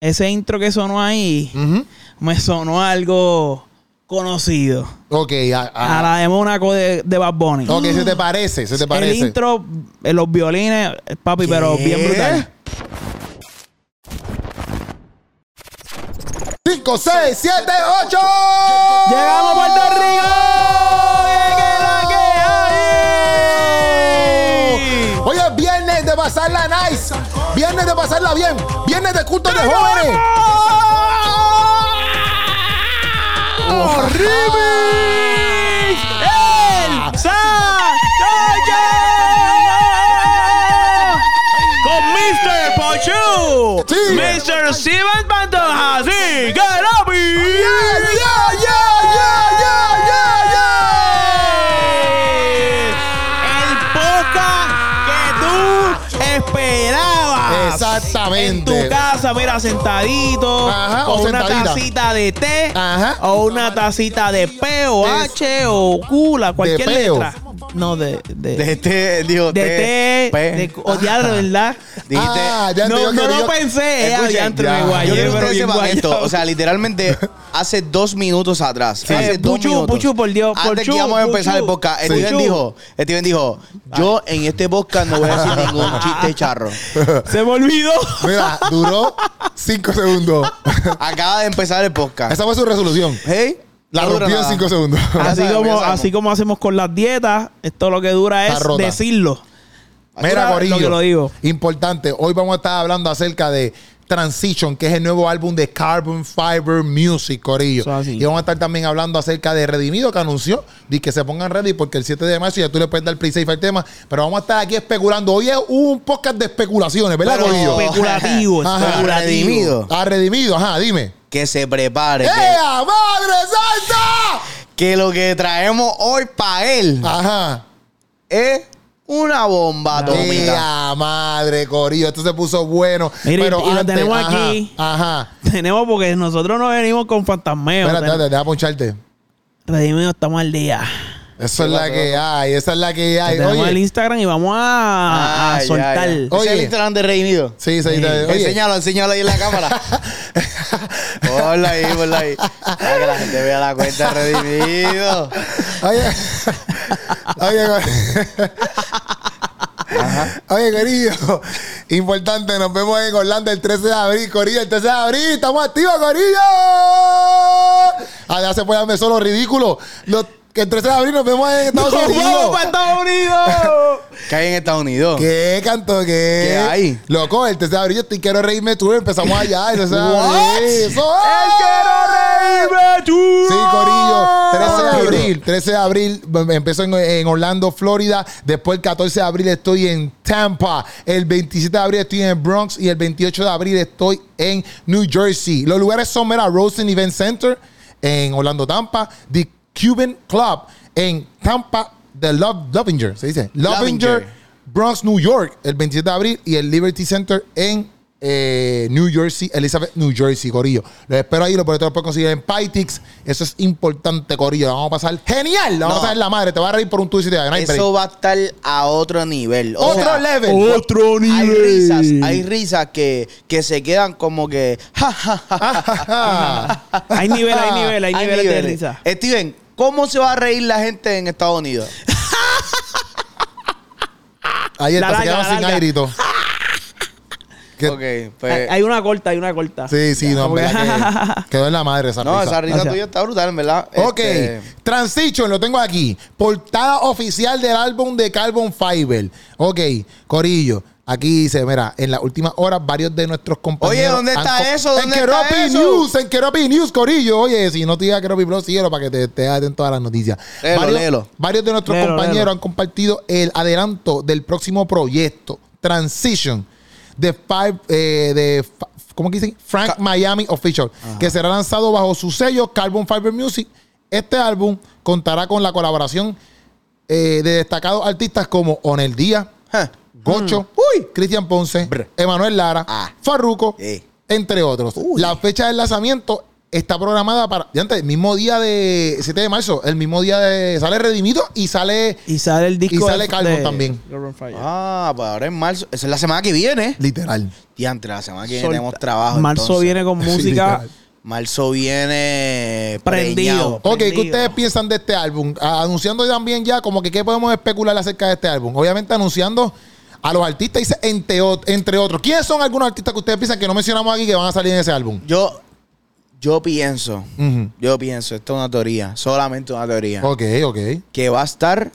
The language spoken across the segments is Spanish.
ese intro que sonó ahí me sonó algo conocido. Ok, a- a- A la de Mónaco de, de Bad Bunny. ok, se te parece, se te parece. El intro, eh, los violines, papi, pero bien brutal. 5, 6, 7, 8. ¡Llegamos a Puerto Rico! Hoy es viernes de pasarla nice. Viernes de pasarla bien. Viernes de culto de jóvenes. ¡Remix! ¡El! Con Mr. Pochu. Sí. Mr. Steven Pantoja. ¡Sí! ¡Garabi! En tu casa, mira, sentadito. Ajá, con o una sentadita. tacita de té. Ajá. O una tacita de P o H o Q, la cualquier letra. No, de. De, De té, digo, de té. De, o diablo, ¿verdad? Dijiste. Ah, ya No, no lo pensé. Escuchen, adiantre, ya. me Yo que pero bien esto. O sea, literalmente hace dos minutos atrás. Hace dos Puchu, minutos. Puchu, por Dios, Antes Puchu, que íbamos a empezar Puchu. el podcast, Sí. Steven dijo, Steven dijo, yo en este podcast no voy a decir ningún chiste charro. Se me olvidó. Mira, duró 5 segundos. Acaba de empezar el podcast. Esa fue su resolución. Hey, La no rompió en. 5 segundos. Así como, así como hacemos con las dietas, esto lo que dura es decirlo. Mira, Corillo. Lo que lo digo. Importante. Hoy vamos a estar hablando acerca de Transition, que es el nuevo álbum de Carbon Fiber Music, Corillo. Y vamos a estar también hablando acerca de Redimido, que anunció de que se pongan ready porque el 7 de marzo ya tú le puedes dar play safe al tema. Pero vamos a estar aquí especulando. Hoy es un podcast de especulaciones, ¿verdad, Pero- Corillo? Especulativo, Ajá. especulativo. Redimido. Ah, Redimido, ajá, dime. Que se prepare. que- ¡Ea, madre santa! Que, lo que traemos hoy para él Ajá. es una bomba atómica. ¡Ea, madre, Corillo! Esto se puso bueno. Mire, pero y lo tenemos ajá, aquí. Ajá. Tenemos porque nosotros no venimos con fantasmeo. Espérate, espérate, deja poncharte. Redimido, estamos al día. Eso es la que hay, esa es la que hay. tenemos el Oye, Instagram y vamos a, a Ay, soltar. ya, ya. Oye. ¿Ese es el Instagram de Redimido? sí, sí, Sí. te- oye. Enséñalo, enséñalo ahí en la cámara. ponla ahí, ponla ahí. Para que la gente vea la cuenta de Redimido. Oye, oye, Oye, Corillo, importante, nos vemos en Orlando el 13 de abril, Corillo, el 13 de abril, estamos activos, Corillo. Allá se puede darme solo ridículo. Los- que el 13 de abril nos vemos en Estados ¡Nos Unidos. vamos para Estados Unidos! ¿Qué hay en Estados Unidos? ¿Qué canto? ¿Qué? ¿Qué hay? Loco, el 13 de abril yo estoy quiero reírme tú, empezamos allá, el 13 de abril. Eso ¡El quiero reírme tú! Sí, Corillo. 13 de abril. 13 de abril em- empezó en, en Orlando, Florida. Después el 14 de abril estoy en Tampa. El 27 de abril estoy en el Bronx. Y el 28 de abril estoy en New Jersey. Los lugares son, mira, Rosen Event Center en Orlando, Tampa. The Cuban Club en Tampa. The Love, Lovinger, se dice. Lovinger, Lovinger. Bronx, New York, el 27 de abril. Y el Liberty Center en eh, New Jersey, Elizabeth, New Jersey, Corillo. Los espero ahí, los boletos los puedes conseguir en Pytix. Eso es importante, Corillo. La vamos a pasar genial. La vamos No. a pasar la madre. Te va a reír por un tuit y te va a Eso va a estar a otro nivel. O Otro sea, level. Otro nivel. Hay risas, hay risas que, que se quedan como que. ja, ja, ja, ja. Hay nivel, hay nivel, hay, Hay niveles de risa. Steven, ¿cómo se va a reír la gente en Estados Unidos? Ahí está, La se larga, quedaron la sin larga. airito. ¿Qué? Ok, pues. Hay, hay una corta, hay una corta. Sí, sí, no, en verdad que quedó en la madre esa no, risa. esa risa Gracias. tuya está brutal, en verdad. Ok, Este, Transition, lo tengo aquí. Portada oficial del álbum de Carbon Fiber. Ok, Corillo. Aquí dice, mira, en las últimas horas varios de nuestros compañeros... Oye, ¿dónde está eso? ¿Dónde en Keropi? News, en Keropi News, Corillo. Oye, si no te diga Keropi Plus, síguelo para que te estés atento a las noticias. Léelo, varios, léelo. varios de nuestros Léelo, compañeros léelo. han compartido el adelanto del próximo proyecto, Transition, de Five, eh, de ¿cómo que dicen? Frank Miami Official, que será lanzado bajo su sello Carbon Fiber Music. Este álbum contará con la colaboración eh, de destacados artistas como Onel Díaz, ja. Gocho, Uy. Cristian Ponce. Emanuel Lara, Ah. Farruko, Eh. entre otros. Uy. La fecha del lanzamiento está programada para. Ya antes, el mismo día de 7 de marzo, el mismo día de. Sale Redimido y sale. Y sale el disco. Y sale de- de también. Ah, pues ahora en marzo. Esa es la semana que viene. Literal. Diantre, la semana que viene Solta- tenemos trabajo. Marzo entonces. viene con música. Marzo viene Prendido. preñado. Ok, ¿qué Prendido. ustedes piensan de este álbum? Ah, anunciando también ya, como que qué podemos especular acerca de este álbum. Obviamente anunciando a los artistas, dice, entre, ot- entre otros. ¿Quiénes son algunos artistas que ustedes piensan que no mencionamos aquí que van a salir en ese álbum? Yo, yo pienso, yo pienso, esto es una teoría, solamente una teoría, Ok, ok. que va a estar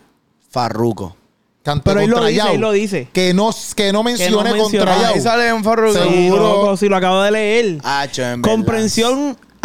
Farruko. Canto Pero él lo contra dice, Yao. él lo dice. Que no, que no mencione menciona. contra Yao. Ahí sale un Farruko. Seguro. Sí, loco, si lo acabo de leer. En verdad.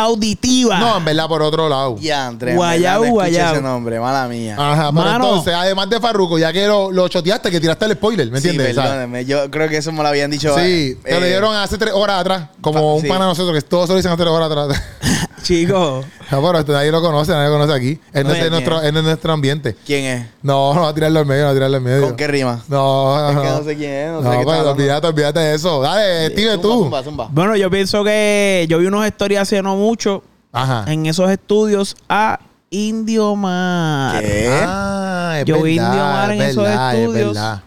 Auditiva. No, en verdad, por otro lado. Ya, André. Guayao, no guayao. ese nombre, mala mía. Ajá, pero Mano. entonces, además de Farruko, ya que lo, lo choteaste, que tiraste el spoiler, ¿me Sí, entiendes? ¿Sabes? perdóneme. Yo creo que eso me lo habían dicho. Sí, eh, te lo dieron hace tres horas atrás, como Pa- un sí. pana de nosotros, que todos se lo dicen hace tres horas atrás. Chicos. No, pero esto nadie lo conoce, nadie lo conoce aquí. Él no No, es nuestro, él no es nuestro ambiente. ¿Quién es? No, no va a tirarlo al medio, no va a tirarlo al medio. ¿Con qué rima? No, Es no. que no sé quién es, no sé No, qué pues, está hablando. olvídate, olvídate de eso. Dale, Steve, Zumba, tú. Zumba, zumba. Bueno, yo pienso que yo vi unos stories hace no mucho Ajá. en esos estudios a Indio Mar. ¿Qué? Ah, es Yo vi verdad, Indio Mar en es esos verdad, es estudios. verdad.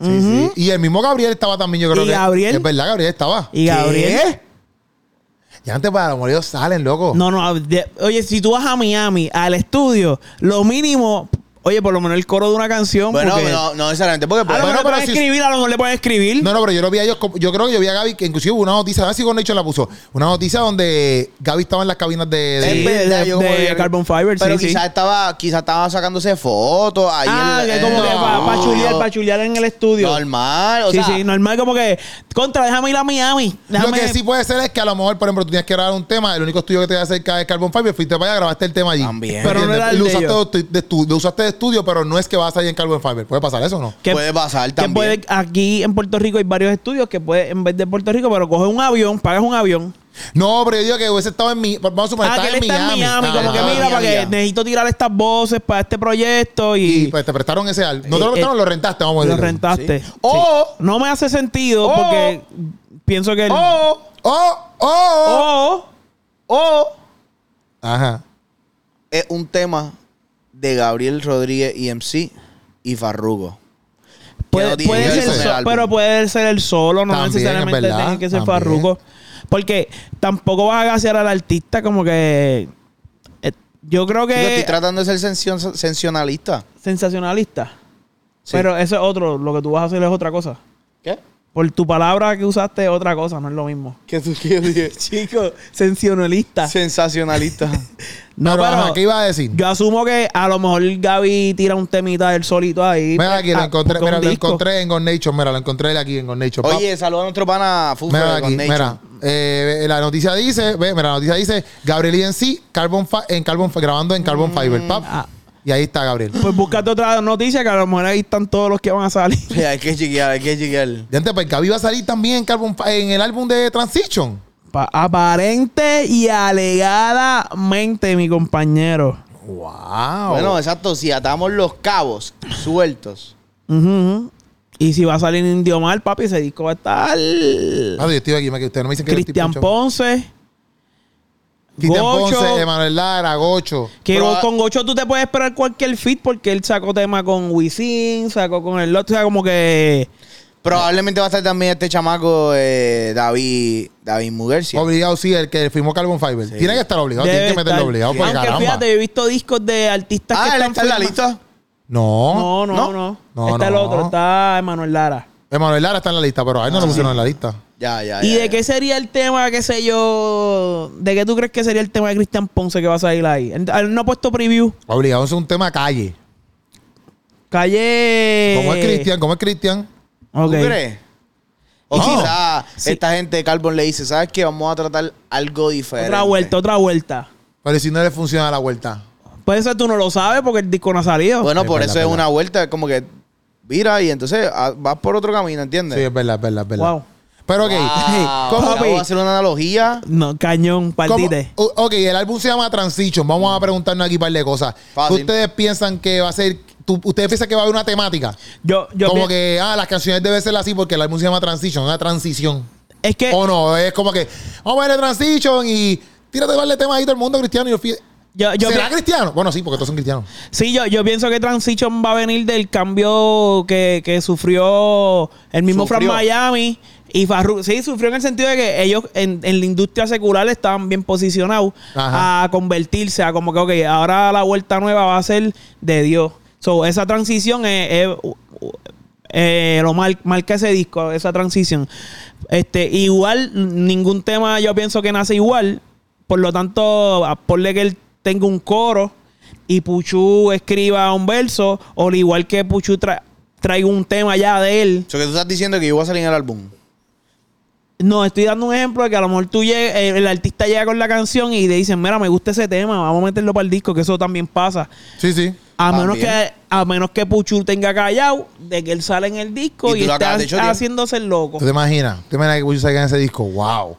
Sí, sí. Y el mismo Gabriel estaba también, yo creo ¿Y que. Gabriel? Es verdad, Gabriel estaba. Y Gabriel. Y antes para los ellos salen, loco. No, no. oye, si tú vas a Miami, al estudio, lo mínimo, oye, por lo menos el coro de una canción. Bueno, porque no, no necesariamente, porque a lo bueno, mejor le pero pueden si- escribir, a lo mejor le pueden escribir. No, no, pero yo lo vi a ellos. Yo creo que yo vi a Gaby, que inclusive hubo una noticia, a ver si con hecho la puso. Una noticia donde Gaby estaba en las cabinas de. de- Sí, verdad, de- yo de Carbon Fiber, pero sí, quizás sí. estaba, quizás estaba sacándose fotos ahí. ah, en que el- como que para no. chulear, para chulear en el estudio. Normal, o sí, sea, sí, normal como que, contra, déjame ir a Miami. Lo Déjame, que sí puede ser es que a lo mejor, por ejemplo, tú tienes que grabar un tema, el único estudio que te va cerca es Carbon Fiber, fuiste para allá, grabaste el tema allí. También. ¿Me Pero no era el lo, de usaste de, de lo usaste de estudio, pero no es que vas a salir en Carbon Fiber. ¿Puede pasar eso o no? que- puede pasar que también. puede, aquí en Puerto Rico hay varios estudios que puede, en vez de Puerto Rico, pero coges un avión, pagas un avión. No, pero yo digo que hubiese estado en mi. Vamos a suponer, Ah, estaba que él está en Miami, como que mira, para que necesito tirar estas voces para este proyecto y, Y pues te prestaron ese álbum. No te lo Eh, prestaron, eh, lo rentaste, vamos a lo decirlo. rentaste. Sí. Sí. O- no me hace sentido o- porque pienso que el, O, ¡Oh! ¡Oh! o o Ajá. es un tema de Gabriel Rodríguez y MC y Farruko. puede, puede que ser, so- pero puede ser el solo, no También, necesariamente es verdad, tiene que ser también. Farruko. Porque tampoco vas a gasear al artista como que eh, yo creo Digo, estoy que tratando de ser sension- sensacionalista. sensacionalista. Sí. Pero eso es otro, lo que tú vas a hacer es otra cosa. ¿Qué? Por tu palabra que usaste otra cosa, no es lo mismo. ¿Qué tú quieres Chico, sensacionalista. Sensacionalista. No, pero, pero ajá, ¿qué iba a decir? yo asumo que a lo mejor Gaby tira un temita del solito ahí. Mira aquí, lo Ah, encontré, mira, lo encontré en God Nation. Mira, lo encontré aquí en God Nation. Pap. Oye, saluda a nuestro pana Fufu Mira de aquí, mira. eh, la noticia dice, ve, mira, la noticia dice Gabriel en sí, Carbon Fi- en Carbon Fi- grabando en Carbon Fiber, pap. ah. Y ahí está Gabriel. Pues búscate otra noticia que a lo mejor ahí están todos los que van a salir. Sí, hay que chequear, hay que chequear. Y antes, pues Gaby va a salir también en, el álbum de Transition. Pa- aparente y alegadamente, mi compañero. Wow. Bueno, exacto. Si atamos los cabos sueltos. Ujú. Y si va a salir Indio Mal, papi, ese disco va a estar. Ah, yo estoy aquí, me- que ustedes no me dicen que yo estoy Cristian. Ponce. Gocho. Ponce, Emanuel Lara, Gocho. Que Pero- con Gocho tú te puedes esperar cualquier fit porque él sacó tema con Wisin, sacó con el otro, o sea, como que. Probablemente va a estar también este chamaco eh, David, David Mugercia. Obligado, sí, el que firmó Carbon Fiber. Tiene que estar obligado, debe tiene que meterlo estar. obligado, porque Aunque caramba. fíjate, he visto discos de artistas que Ah, él están está en la lista. No. No, no, ¿No? no. No, está el otro, está Emanuel Lara. Emanuel Lara está en la lista, pero a él no lo pusieron en la lista. Ya, ya, ¿Y ya, de ya. qué sería el tema, qué sé yo? ¿De qué tú crees que sería el tema de Cristian Ponce que va a salir ahí? Él él no ha puesto preview. Obligado, es un tema calle. Calle. ¿Cómo es Cristian? ¿Cómo es Cristian? Ok. ¿Tú crees? O No. quizás Sí. esta gente de Carbon le dice, ¿sabes qué? Vamos a tratar algo diferente. Otra vuelta, otra vuelta. Pero si no le funciona la vuelta. Puede ser tú no lo sabes porque el disco no ha salido. Bueno, Es por verdad, eso es verdad. una vuelta, es como que vira y entonces ah, vas por otro camino, ¿entiendes? Sí, es verdad, es verdad, es verdad. Wow. Pero ok. Wow, ¿Cómo- acabo de hacer una analogía. No, cañón, ¿Cómo- partite. ok, el álbum se llama Transition. Vamos a preguntarnos aquí un par de cosas. Fácil. ¿Qué ustedes piensan que va a ser? tú- ¿Ustedes piensan que va a haber una temática? Yo, yo como pi- que, ah, las canciones deben ser así porque el álbum se llama Transition, una transición. Es que. O no, es como que, vamos a ver el Transition y tírate darle tema ahí todo el mundo cristiano y yo fui- Yo, yo ¿Será cristiano? Bueno, sí, porque todos son cristianos. sí, yo, yo pienso que Transition va a venir del cambio que, que sufrió el mismo. Fran Miami. Y Farru, sí, sufrió en el sentido de que ellos en, en la industria secular estaban bien posicionados Ajá. a convertirse a como que, ok, ahora la vuelta nueva va a ser de Dios. So, esa transición es, es, eh, lo mal, marca ese disco, esa transición. Este, igual, ningún tema yo pienso que nace igual. Por lo tanto, ponle que él tenga un coro y Puchu escriba un verso, o al igual que Puchu tra- traiga un tema ya de él. Eso que tú estás diciendo que yo voy a salir en el álbum. No, estoy dando un ejemplo de que a lo mejor tú llegue- eh, el artista llega con la canción y le dicen, mira, me gusta ese tema, vamos a meterlo para el disco, que eso también pasa. Sí, sí. A También. menos que a menos que Puchu tenga callado de que él sale en el disco Y y, chotear. haciéndose el loco. ¿Tú te imaginas? ¿Tú te imaginas que Puchu salga en ese disco? ¡Wow!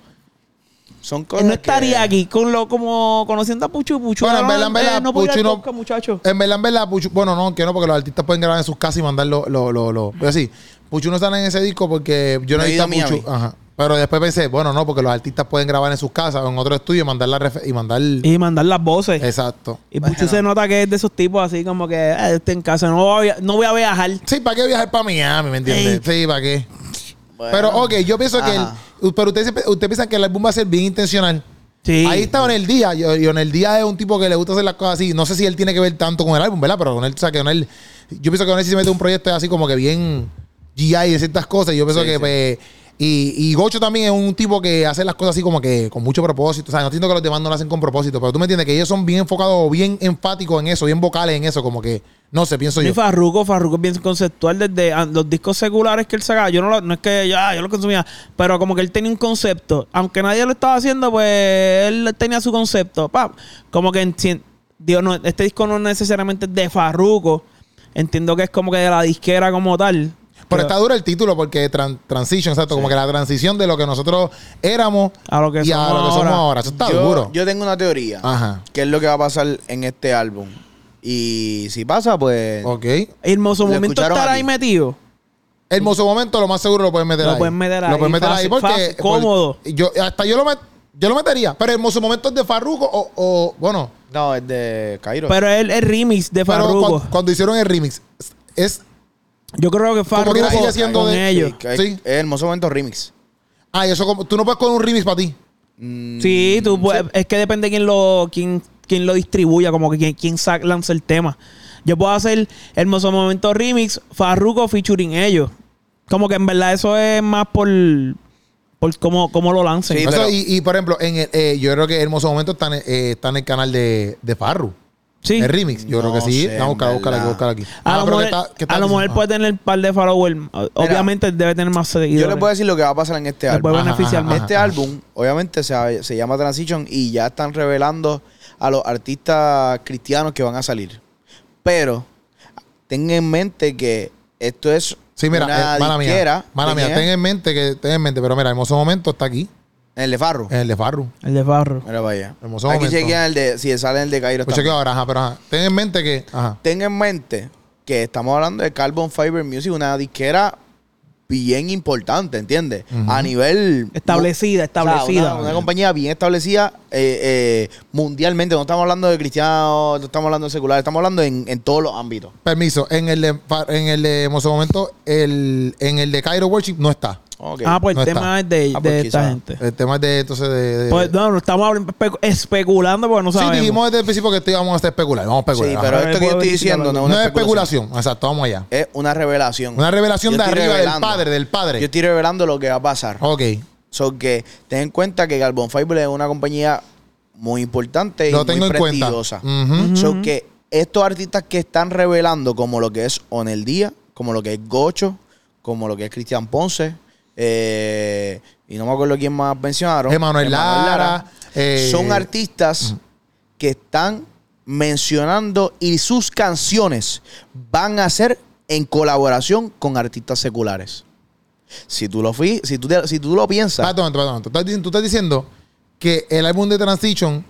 Son cosas Él no estaría que- aquí con lo como conociendo a Puchu. Puchu Bueno, en no, verdad, en verdad, eh, no Puchu no- muchacho. En verdad, en verdad, Puchu, bueno, no, que no, porque los artistas pueden grabar en sus casas y mandarlo, lo, lo, lo. Pero sí, Puchu no sale en ese disco porque yo no he visto a Puchu. Ajá. Pero después pensé, bueno, no, porque los artistas pueden grabar en sus casas o en otro estudio y mandar la y mandar. Y mandar las voces. Exacto. Y Puchu Bueno. se nota que es de esos tipos así como que eh, estoy en casa, no voy a, no voy a viajar. Sí, ¿para qué viajar para Miami? ¿Me entiendes? Sí, ¿para qué? Bueno. Pero, ok, yo pienso que. El, pero ustedes usted piensan que el álbum va a ser bien intencional. Sí. Ahí está en el día. Y en el día es un tipo que le gusta hacer las cosas así. No sé si él tiene que ver tanto con el álbum, ¿verdad? Pero con él, o sea, que con él. Yo pienso que con él sí se mete un proyecto así como que bien GI de ciertas cosas. Y yo pienso Sí, que, sí. pues. Y, y Gocho también es un tipo que hace las cosas así como que con mucho propósito. O sea, no entiendo que los demás no lo hacen con propósito. Pero tú me entiendes que ellos son bien enfocados, bien enfáticos en eso, bien vocales en eso. Como que, no sé, pienso Y yo. Farruko, Farruko es bien conceptual desde ah, los discos seculares que él sacaba. Yo no, lo- no es que ya yo lo consumía, pero como que él tenía un concepto. Aunque nadie lo estaba haciendo, pues él tenía su concepto. Pa, como que digo, no, este disco no necesariamente es de Farruko. Entiendo que es como que de la disquera como tal. Pero está duro el título porque tran- transition, exacto, como que la transición de lo que nosotros éramos A lo que y a somos lo que somos ahora. ahora. Eso está yo, duro. yo tengo una teoría. Ajá. ¿Qué es lo que va a pasar en este álbum? Y si pasa, pues. Ok. Hermoso Lo momento escucharon estar aquí. ahí metido. Hermoso momento, lo más seguro lo pueden meter Lo ahí. pueden meter Lo ahí, pueden meter ahí fácil, porque. fácil, cómodo. por- yo, hasta yo lo, met- yo lo metería. Pero hermoso momento es de Farruko o, o- Bueno, No, es de Cairo. Pero es el remix de pero Farruko. cuando, cuando hicieron el remix, es. Yo creo que Como que Farruko sigue siendo con de- ellos. sí. Es hermoso momento remix. Ah, y eso como. Tú no puedes con un remix para ti. Mm, Sí, tú puedes- es que depende quién lo quién, quién lo distribuya, como que quién, quién lanza el tema. Yo puedo hacer Hermoso Momento Remix, Farruko featuring ellos. Como que en verdad eso es más por, por cómo, cómo lo lancen. Sí, Eso, pero- y, y, por ejemplo, en el, eh, yo creo que Hermoso Momento está en, eh, está en el canal de, de Farru. Sí. El remix. Yo creo que sí. Vamos a buscar, aquí, buscar aquí. A Ah, lo pero mejor, ¿qué está- qué está a lo mejor puede tener un par de followers. Obviamente debe tener más seguidores. Yo les puedo decir lo que va a pasar en este álbum. puede Ajá, beneficiar ajá, ajá. Este álbum, obviamente, se, se llama Transition y ya están revelando a los artistas cristianos que van a salir. Pero ten en mente que esto es Sí, mira, una eh, mala disquera. mía. Mala ¿de mía. quién Ten en mente que, ten en mente, pero mira, Hermoso Momento está aquí, En el de Farro. en el de Farru. El de Farro. Mira para allá. Hermoso Aquí momento. chequean el de, si sale el de Cairo. Pues chequeo ahora, ajá, pero ajá. Ten en mente que, ajá. Ten en mente que estamos hablando de Carbon Fiber Music, una disquera bien importante, ¿entiendes? A nivel... Establecida, O sea, establecida. una, una compañía bien establecida eh, eh, mundialmente. No estamos hablando de cristianos, no estamos hablando de seculares, estamos hablando en, en todos los ámbitos. Permiso, en el de, en el de Momento, el, en el de Cairo Worship no está. Ah, pues el tema está. es de, Ah, pues de esta gente. El tema es de, entonces, de... de- Pues no, no estamos especulando porque no sí, sabemos. dijimos desde el principio que esto íbamos a hacer especular. Vamos a especular. Sí, pero Ajá. esto que yo estoy diciendo no es no una es especulación. Exacto, vamos allá. Es una revelación. Una revelación Yo de arriba del padre, del Yo padre. estoy revelando lo que va a pasar. Ok. So que ten en cuenta que Carbon Fiber es una compañía muy importante Lo y tengo muy en cuenta. prestigiosa. Ujú. So que estos artistas que están revelando como lo que es Onel Díaz, como lo que es Gocho, como lo que es Cristian Ponce, eh, y no me acuerdo quién más mencionaron. Emanuel Lara, eh, son artistas que están mencionando y sus canciones van a ser en colaboración con artistas seculares. Si tú lo si tú, te- si tú lo piensas. Tú estás diciendo- Tú estás diciendo que el álbum de Transition,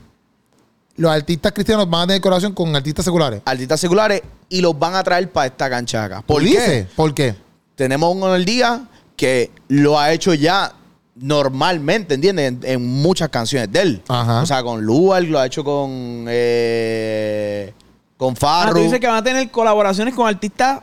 los artistas cristianos van a tener colaboración con artistas seculares. artistas seculares y los van a traer para esta cancha acá. ¿Por ¿Tú qué? ¿Por qué? Tenemos uno en el día que lo ha hecho ya normalmente, ¿entiendes? En, en muchas canciones de él. Ajá. O sea, con Lual, lo ha hecho con. eh, con Ah, tú dices que van a tener colaboraciones con artistas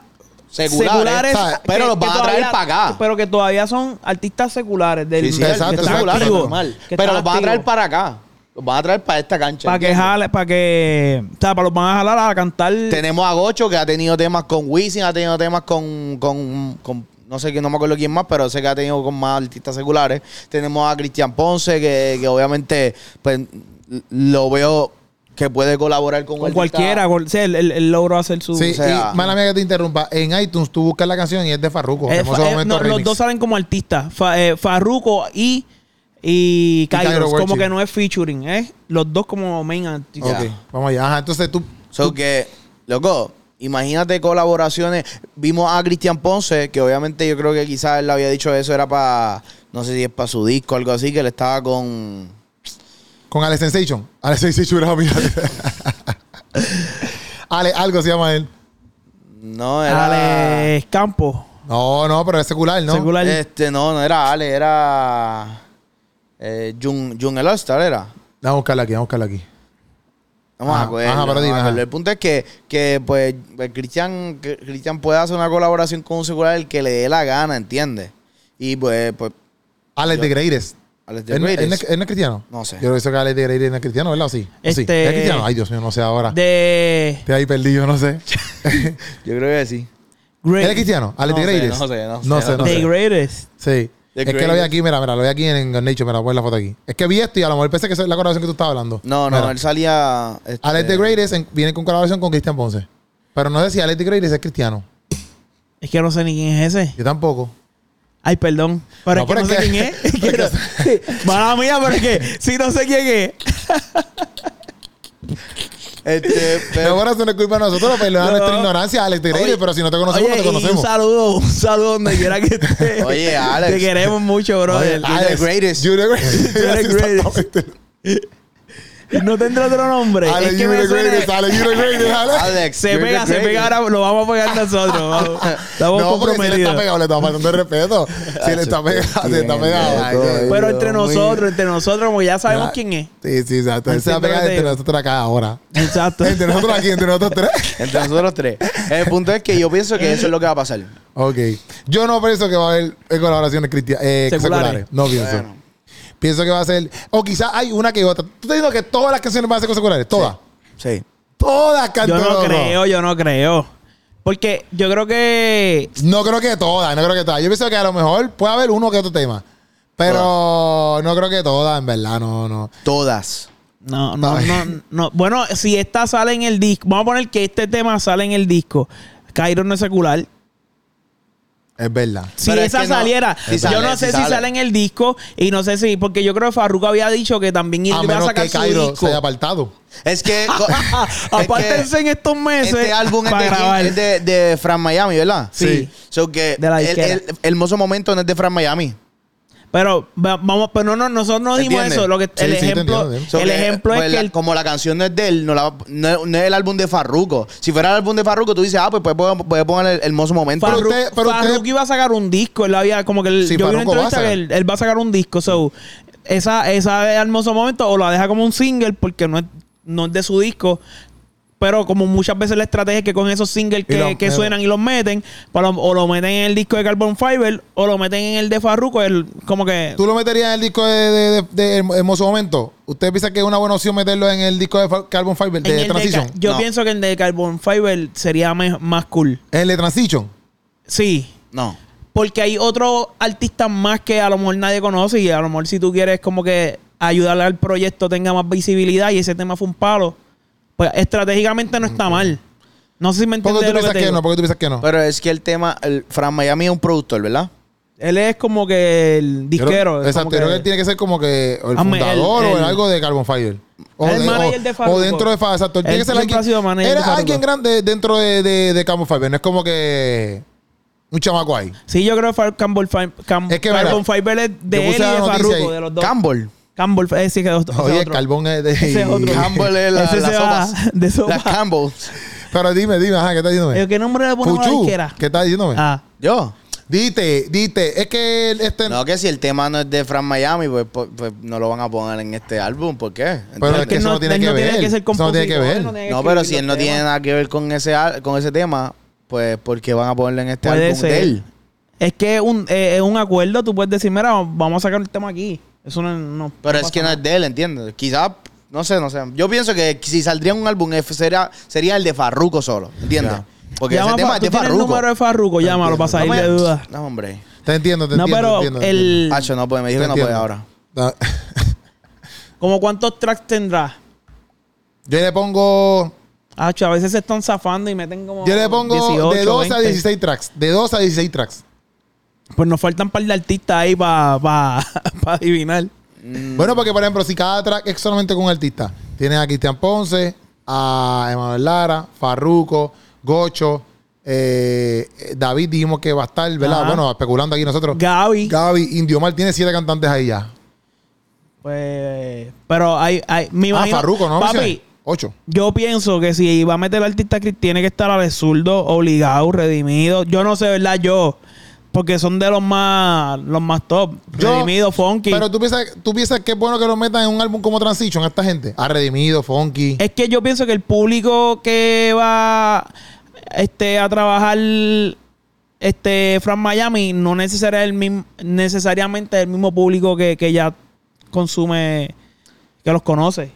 seculares. pero que- los van a traer todavía- para acá. Pero que todavía son artistas seculares del Sí, sí, del- exacto, que exacto. normal. que Pero los van a traer para acá. Los van a traer para esta cancha. para que jale, para que, o sea, para los van a jalar a cantar. Tenemos a Gocho que ha tenido temas con Wisin, ha tenido temas con, con, con- no sé, no me acuerdo quién más, pero sé que ha tenido con más artistas seculares. Tenemos a Cristian Ponce que, que obviamente pues lo veo que puede colaborar con, con cualquiera, con, sí, él, él- él logró hacer su. Sí, o sea- y mala mía que te interrumpa. En iTunes tú buscas la canción y es de Farruko. Eh, fa- eh, no, los dos salen como artistas. Fa- eh, Farruko y, y Cairo Kairos. Como que no es featuring, ¿eh? Los dos como main artistas. Ok, vamos allá. Ajá, entonces tú. So que, loco, imagínate colaboraciones. Vimos a Cristian Ponce, que obviamente yo creo que quizás él había dicho eso, era para, no sé si es para su disco o algo así, que él estaba con... Con Alex Sensation. Alex Sensation era amiga. Ale, algo se llama él. No, era... Alex Campos. No, no, pero es secular, ¿no? Secular. Este, no, no era Ale, era... Eh, Jun, Jun el All-Star era. Vamos a buscarla aquí, vamos a buscarla aquí. No me acuerdo, ajá, pero no me dime, acuerdo. El punto es que, que pues, pues, Cristian, Cristian puede hacer una colaboración con un secular el que le dé la gana, ¿entiendes? Y pues, pues, Alex de Greatest. Alex de ¿Él, no- él es- él no es cristiano? No sé. Yo creo que Alex de Greatest no es cristiano, ¿verdad? ¿O sí? Este- ¿Es cristiano? Ay, Dios mío, no sé ahora. De Estoy ahí perdido, no sé. Yo creo que sí. ¿Él es cristiano? Alex No de sé, Greatest. no sé, no sé, No sé, no The sé. Greatest. Sí. The es que lo vi aquí, mira, mira, lo vi aquí en Nature, mira, voy a poner la foto aquí. Es que vi esto y a lo mejor pensé que es la colaboración que tú estabas hablando. No, no, Mira. él salía. este, Alex the Greatest en- viene con colaboración con Cristian Ponce. Pero no sé si Alex the Greatest es cristiano. Es que no sé ni quién es ese. Yo tampoco. Ay, perdón. Pero No, es que no sé que- quién es. Quiero- Mala mía, pero es que si no sé quién es. Este, Pero pero, bueno, eso no es culpa de nosotros, perdona No. nuestra ignorancia, Alex Oye, pero si no te conocemos, Oye, no te y un conocemos. saludo, un saludo donde quiera que estés. Oye, Alex. Te queremos mucho, brother. Oye, You're the greatest. You're the greatest. You're the greatest. No tendrá otro nombre. Alex, es que me greatest. Alex. Se pega, se pega ahora, lo vamos a pegar nosotros. Estamos No, porque si le está comprometidos. pegado, le estamos faltando el respeto. Si le está pegado, le está pegado. Pero Dios entre mío. nosotros, entre nosotros, como ya sabemos Ya. quién es. Sí, sí, exacto. Él se va a pegar entre nosotros acá ahora. Exacto. Entre nosotros aquí, entre nosotros tres. Entre nosotros tres. El punto es que yo pienso que eso es lo que va a pasar. Ok. Yo no pienso que va a haber colaboraciones cristianas, eh, Seculares. seculares. No pienso. Bueno. Pienso que va a ser. O quizás hay una que otra. ¿Tú estás diciendo que todas las canciones van a ser con seculares? Todas. Sí. Todas Yo cantan. no loco. creo, yo no creo. Porque yo creo que. No creo que todas, no creo que todas. Yo pienso que a lo mejor puede haber uno que otro tema. Pero no creo que todas, en verdad, no, no. Todas. No, no, Ay. no, no. Bueno, si esta sale en el disco, vamos a poner que este tema sale en el disco. Cairo no es secular. Es verdad. Si Pero es esa que saliera, Sí yo no sé sí si sale. sale en el disco y no sé si, porque yo creo que Farruko había dicho que también A iba a menos sacar que su disco. se haya apartado. Es que. co- es que Apártense en estos meses Este álbum es de, quién? grabar. Es de, de Fran Miami, ¿verdad? Sí. So que De la el, disquera. el- el hermoso momento no es de Fran Miami. Pero va- vamos, pero no, no, nosotros no dijimos ¿Entiendes? eso. Lo que, Sí, el sí, ejemplo, entiendo, te So el que, ejemplo pues, es que la- el- como la canción no es de él, no, la- no es- no es el álbum de Farruko. Si fuera el álbum de Farruko, tú dices, ah, pues puedes poner, puedes poner el hermoso momento. Pero Farru- usted- pero usted- Farruko iba a sacar un disco. Él había como que él- Sí, yo vi una Farruko va a entrevista que sacar. él, él va a sacar un disco. So, esa, esa de hermoso momento o la deja como un single porque no es, no es de su disco. Pero como muchas veces la estrategia es que con esos singles que, suenan y los meten, pues lo- o lo meten en el disco de Carbon Fiber o lo meten en el de Farruko, el, como que... ¿Tú lo meterías en el disco de, de, de- de Hermoso Momento? ¿Usted piensa que es una buena opción meterlo en el disco de Fa- Carbon Fiber de Transition? Yo No. pienso que el de Carbon Fiber sería me- más cool. ¿En el de Transition? Sí, No. Porque hay otros artistas más que a lo mejor nadie conoce y a lo mejor si tú quieres como que ayudarle al proyecto tenga más visibilidad y ese tema fue un palo, pues estratégicamente no está mal. No sé si me ¿Por entiendes qué tú que piensas que, no? ¿Por qué tú piensas que no? Pero es que el tema, el Fran Miami es un productor, ¿verdad? Él es como que el disquero. Exacto, creo que él tiene que ser como que el fundador el- o algo de Carbon Fiber. O, El de- manager o- de Farruko. o dentro de Farruko. Exacto, él tiene que ser alguien. Era alguien grande dentro de, de, de Carbon Fiber. No es como que un chamaco ahí. Sí, yo creo que Far- Campbell Fi- Cam- Es que, Carbon Fiber es de él y de ahí. de los dos. Campbell. Campbell, eh, sí, que dos- ese Oye, otro. Carbón es de. Ese es otro. Campbell es la, Ese las se va sopas. de sopa. Las Campbells. Pero dime, dime, ajá, ¿qué estás diciéndome? Eh, ¿Qué nombre le ponemos a la disquera? ¿qué estás diciéndome? Ah, Yo. Dite, dite. Es que este. No, que si el tema no es de Fran Miami, pues, pues- pues no lo van a poner en este álbum. ¿Por qué? Pero es que eso no tiene él que ver. Eso no tiene que ver. tiene No, pero escribir si él los no tiene temas. nada que ver con ese, al- con ese tema, pues ¿por qué van a ponerlo en este Puede álbum ser. de él? Es que un, eh, es un acuerdo, tú puedes decir, mira, vamos a sacar el tema aquí. Eso no, no Pero no es que pasa no es de él, ¿entiendes? Quizás, no sé, no sé. Yo pienso que si saldría un álbum F sería, sería el de Farruko solo, ¿entiendes? Ya. Porque Llama ese tema es de ¿tú tienes el Farruko. número de Farruko, llámalo para salir No, de me- duda. No, hombre. Te entiendo, te No, entiendo. pero te entiendo, el... Hacho, no puede. Me dijo que no puede ahora. ¿Como cuántos tracks tendrá? Yo le pongo. Hacho, a veces se están zafando y meten como Yo le pongo 18, de 2 a 20. 16 tracks. De 2 a 16 tracks. Pues nos faltan un par de artistas ahí para pa, pa adivinar. Mm. Bueno, porque por ejemplo, si cada track es solamente con un artista, tienes a Cristian Ponce, a Emanuel Lara, Farruco, Gocho, eh, David dijimos que va a estar, ¿verdad? Ajá. Bueno, especulando aquí nosotros. Gaby. Gaby, Indio Mar tiene siete cantantes ahí ya. Pues... Pero hay... hay me Ah, imagino- Farruco, ¿no? Papi, Ocho. Yo pienso que si va a meter al artista Chris, tiene que estar a zurdo, obligado, redimido. Yo no sé, ¿verdad? Yo. Porque son de los más los más top. Yo- redimido, funky. Pero tú piensas, tú piensas que es bueno que lo metan en un álbum como Transition a esta gente. A Redimido, Funky. es que yo pienso que el público que va este, a trabajar este Fran Miami no necesariamente el mismo, necesariamente el mismo público que, que ya consume, que los conoce.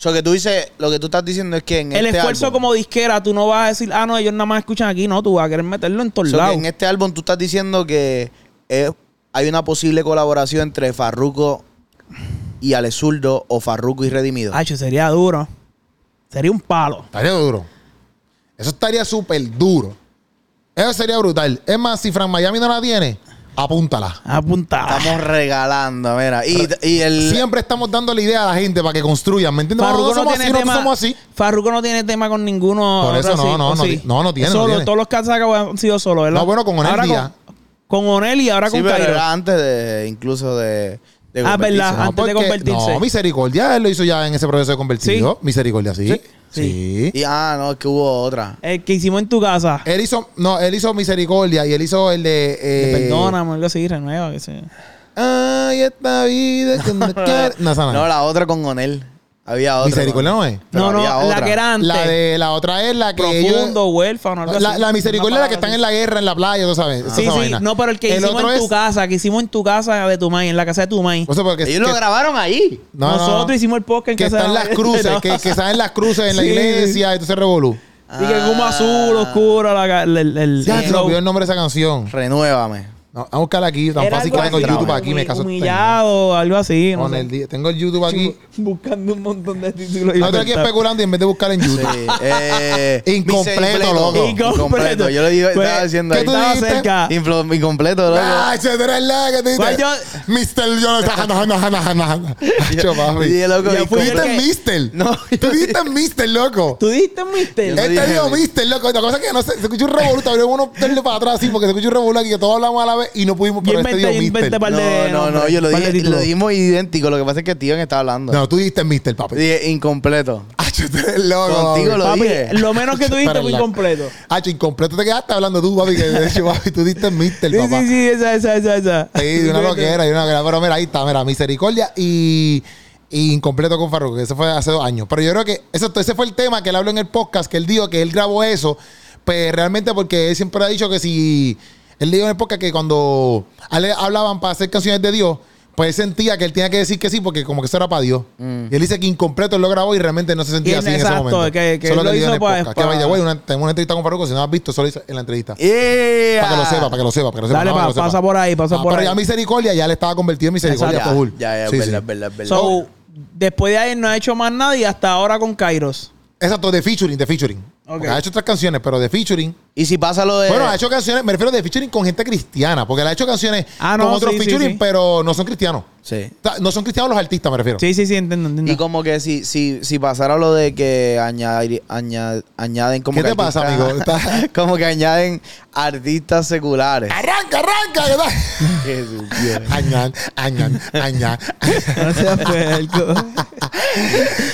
Sea, que tú dices, lo que tú estás diciendo es que en el este esfuerzo álbum, como disquera, tú no vas a decir, ah, no, ellos nada más escuchan aquí, no, tú vas a querer meterlo en todos o sea, que lados. en este álbum tú estás diciendo que eh, hay una posible colaboración entre Farruko y Ale Zurdo o Farruko y Redimido. Hacho, sería duro. Sería un palo. Estaría duro. Eso estaría súper duro. Eso sería brutal. Es más, si Fran Miami no la tiene, apúntala. Apuntada. Estamos regalando, mira. Y, y el. Siempre estamos dando la idea a la gente para que construyan. ¿Me entiendes? Farruko no, somos tiene así, tema. somos así. Farruko no tiene tema con ninguno. Por eso no, así, no, ¿o no sí? no, no tiene, no Solo, tiene. Todos los que han sacado han sido solos, ¿verdad? No, bueno, con Onel Ahora Díaz. Con, con Onel y ahora Sí, con Cairo. antes de. Incluso de. De Ah, verdad. antes de convertirse. No, Misericordia, él lo hizo ya en ese proceso de convertido. Misericordia, sí. ¿Sí? Sí. Y, ah, no, es que hubo otra. El que hicimos en tu casa. Él hizo, no, él hizo Misericordia y él hizo el de. Eh, Perdóname, algo así, renueva. Que se... Ay, esta vida que No, esa no. No, la otra con Onel. Había otra. Misericordia no es. No, no, había la que era antes. La de la otra es la que ellos- Profundo, huérfano, algo la, así. la misericordia es la que están en la guerra, en la playa, tú sabes. Sí, sí. vaina. No, pero el que hicimos en tu es- casa, que hicimos en tu casa de tu maíz, en la casa de tu maíz. o sea, porque Ellos que- lo grabaron ahí. no, no, Nosotros no. hicimos el podcast en que casa están de las cruces, que, que están las cruces en la Sí. iglesia, y tú se revolú. Y que como azul, oscuro, la, el, el, el- Ya el el nombre de esa canción. Renuévame. Vamos a buscarla aquí, tan Era fácil que algo tengo el así, YouTube aquí, me caso. Humillado, algo así. no Con sé. el di- tengo el YouTube aquí. Buscando un montón de títulos. Nosotros aquí especulando y en vez de buscar en YouTube. Sí. Eh, Incompleto, loco. Incompleto. Yo lo digo, Pues, estaba diciendo ¿qué ahí. tú Estaba dijiste? cerca. Inflo- Incompleto, loco. Ah, ese tú eres la que te ¿Cuál dice. yo? Mister, yo no. No, no, no, no, no. Acho, papi. Dije, loco, Ya Tú fui dijiste Mister. No, Tú dijiste Mister, loco. ¿Tú diste Mister? Yo no Este dije dijo Mister. Mister, loco. La cosa es que no se, se escucha un revoluto. Habría uno darle para atrás así porque se escucha un revoluto aquí que todos hablamos a la vez y no pudimos. Pero este inventé Mister. par de No, no, no, yo lo dije, lo dijimos idéntico. Lo que pasa es que Steven está hablando. No, tú dijiste Mister, papi. Dije incompleto. Acho, tú eres loco. Contigo papi. lo Papi, dije. lo menos que tú diste fue incompleto. Hacho, incompleto te quedaste hablando tú, papi. Que de hecho, papi, tú diste Mister, Sí, papá. sí, sí, esa, esa, esa, esa. Sí, de una loquera, de una loquera. Pero mira, ahí está, mira, Misericordia y, y Incompleto con Farruko, que eso fue hace dos años. Pero yo creo que eso, ese fue el tema que él habló en el podcast, que él dijo que él grabó eso, pues realmente porque él siempre ha dicho que si... Él dijo en podcast que cuando a él le hablaban para hacer canciones de Dios, pues él sentía que él tenía que decir que sí, porque como que eso era para Dios. Y él dice que Incompleto él lo grabó y realmente no se sentía Y así en ese exacto, momento. que- que él lo en hizo el pa- podcast. Que vaya, güey, una, tengo una entrevista con Farruko, si no lo has visto, solo hice en la entrevista. Yeah. Para que lo sepa, para que lo sepa, para que lo sepa. Dale, no, para pa- que lo sepa. pasa por ahí, pasa Ah, por pero ahí. ya Misericordia ya le estaba convertido en Misericordia Ya, full. ya, ya, Sí, es sí. verdad, es verdad, es verdad. So, después de ahí no ha hecho más nada y hasta ahora con Kairos. Exacto, de featuring, de featuring. Porque ha hecho otras canciones, pero de featuring. y si pasa lo de. Bueno, ha hecho canciones, me refiero de featuring con gente cristiana, porque él ha hecho canciones Ah, no, con otros sí, featuring, sí. pero no son cristianos. Sí. No son cristianos los artistas, me refiero. Sí, sí, sí, entiendo, entiendo. Y como que si, si, si pasara lo de que añadir, añad- añaden como ¿Qué que te pasa, amigo? Como que añaden artistas seculares. ¡Arranca, arranca! ¿qué tal? Jesús. Añan, añan, añan. No seas puerco.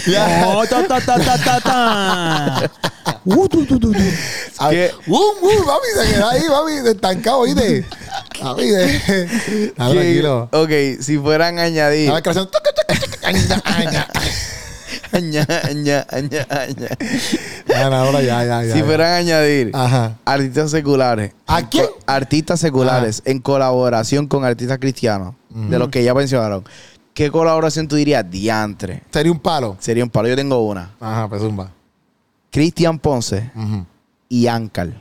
No, ta, ta, ta, ta, ta, ta. Uh, tu, tu, tu, tu. A. ¡Uh, uh! Papi, se queda ahí, papi, estancado, ¿oíste? Papi, de... Que- tranquilo. Ok, si fueran añadir. A ver, creación. Aña, aña. aña, aña, aña, aña. Ya, no, ahora ya, ya, ya. Si fueran a añadir Ajá. artistas seculares. ¿A quién? Artistas seculares en colaboración con artistas cristianos. De los que ya mencionaron. ¿Qué colaboración tú dirías? Diantre. Sería un palo. Sería un palo. Yo tengo una. Ajá, pues zumba. Cristian Ponce Ujú. y Ankal.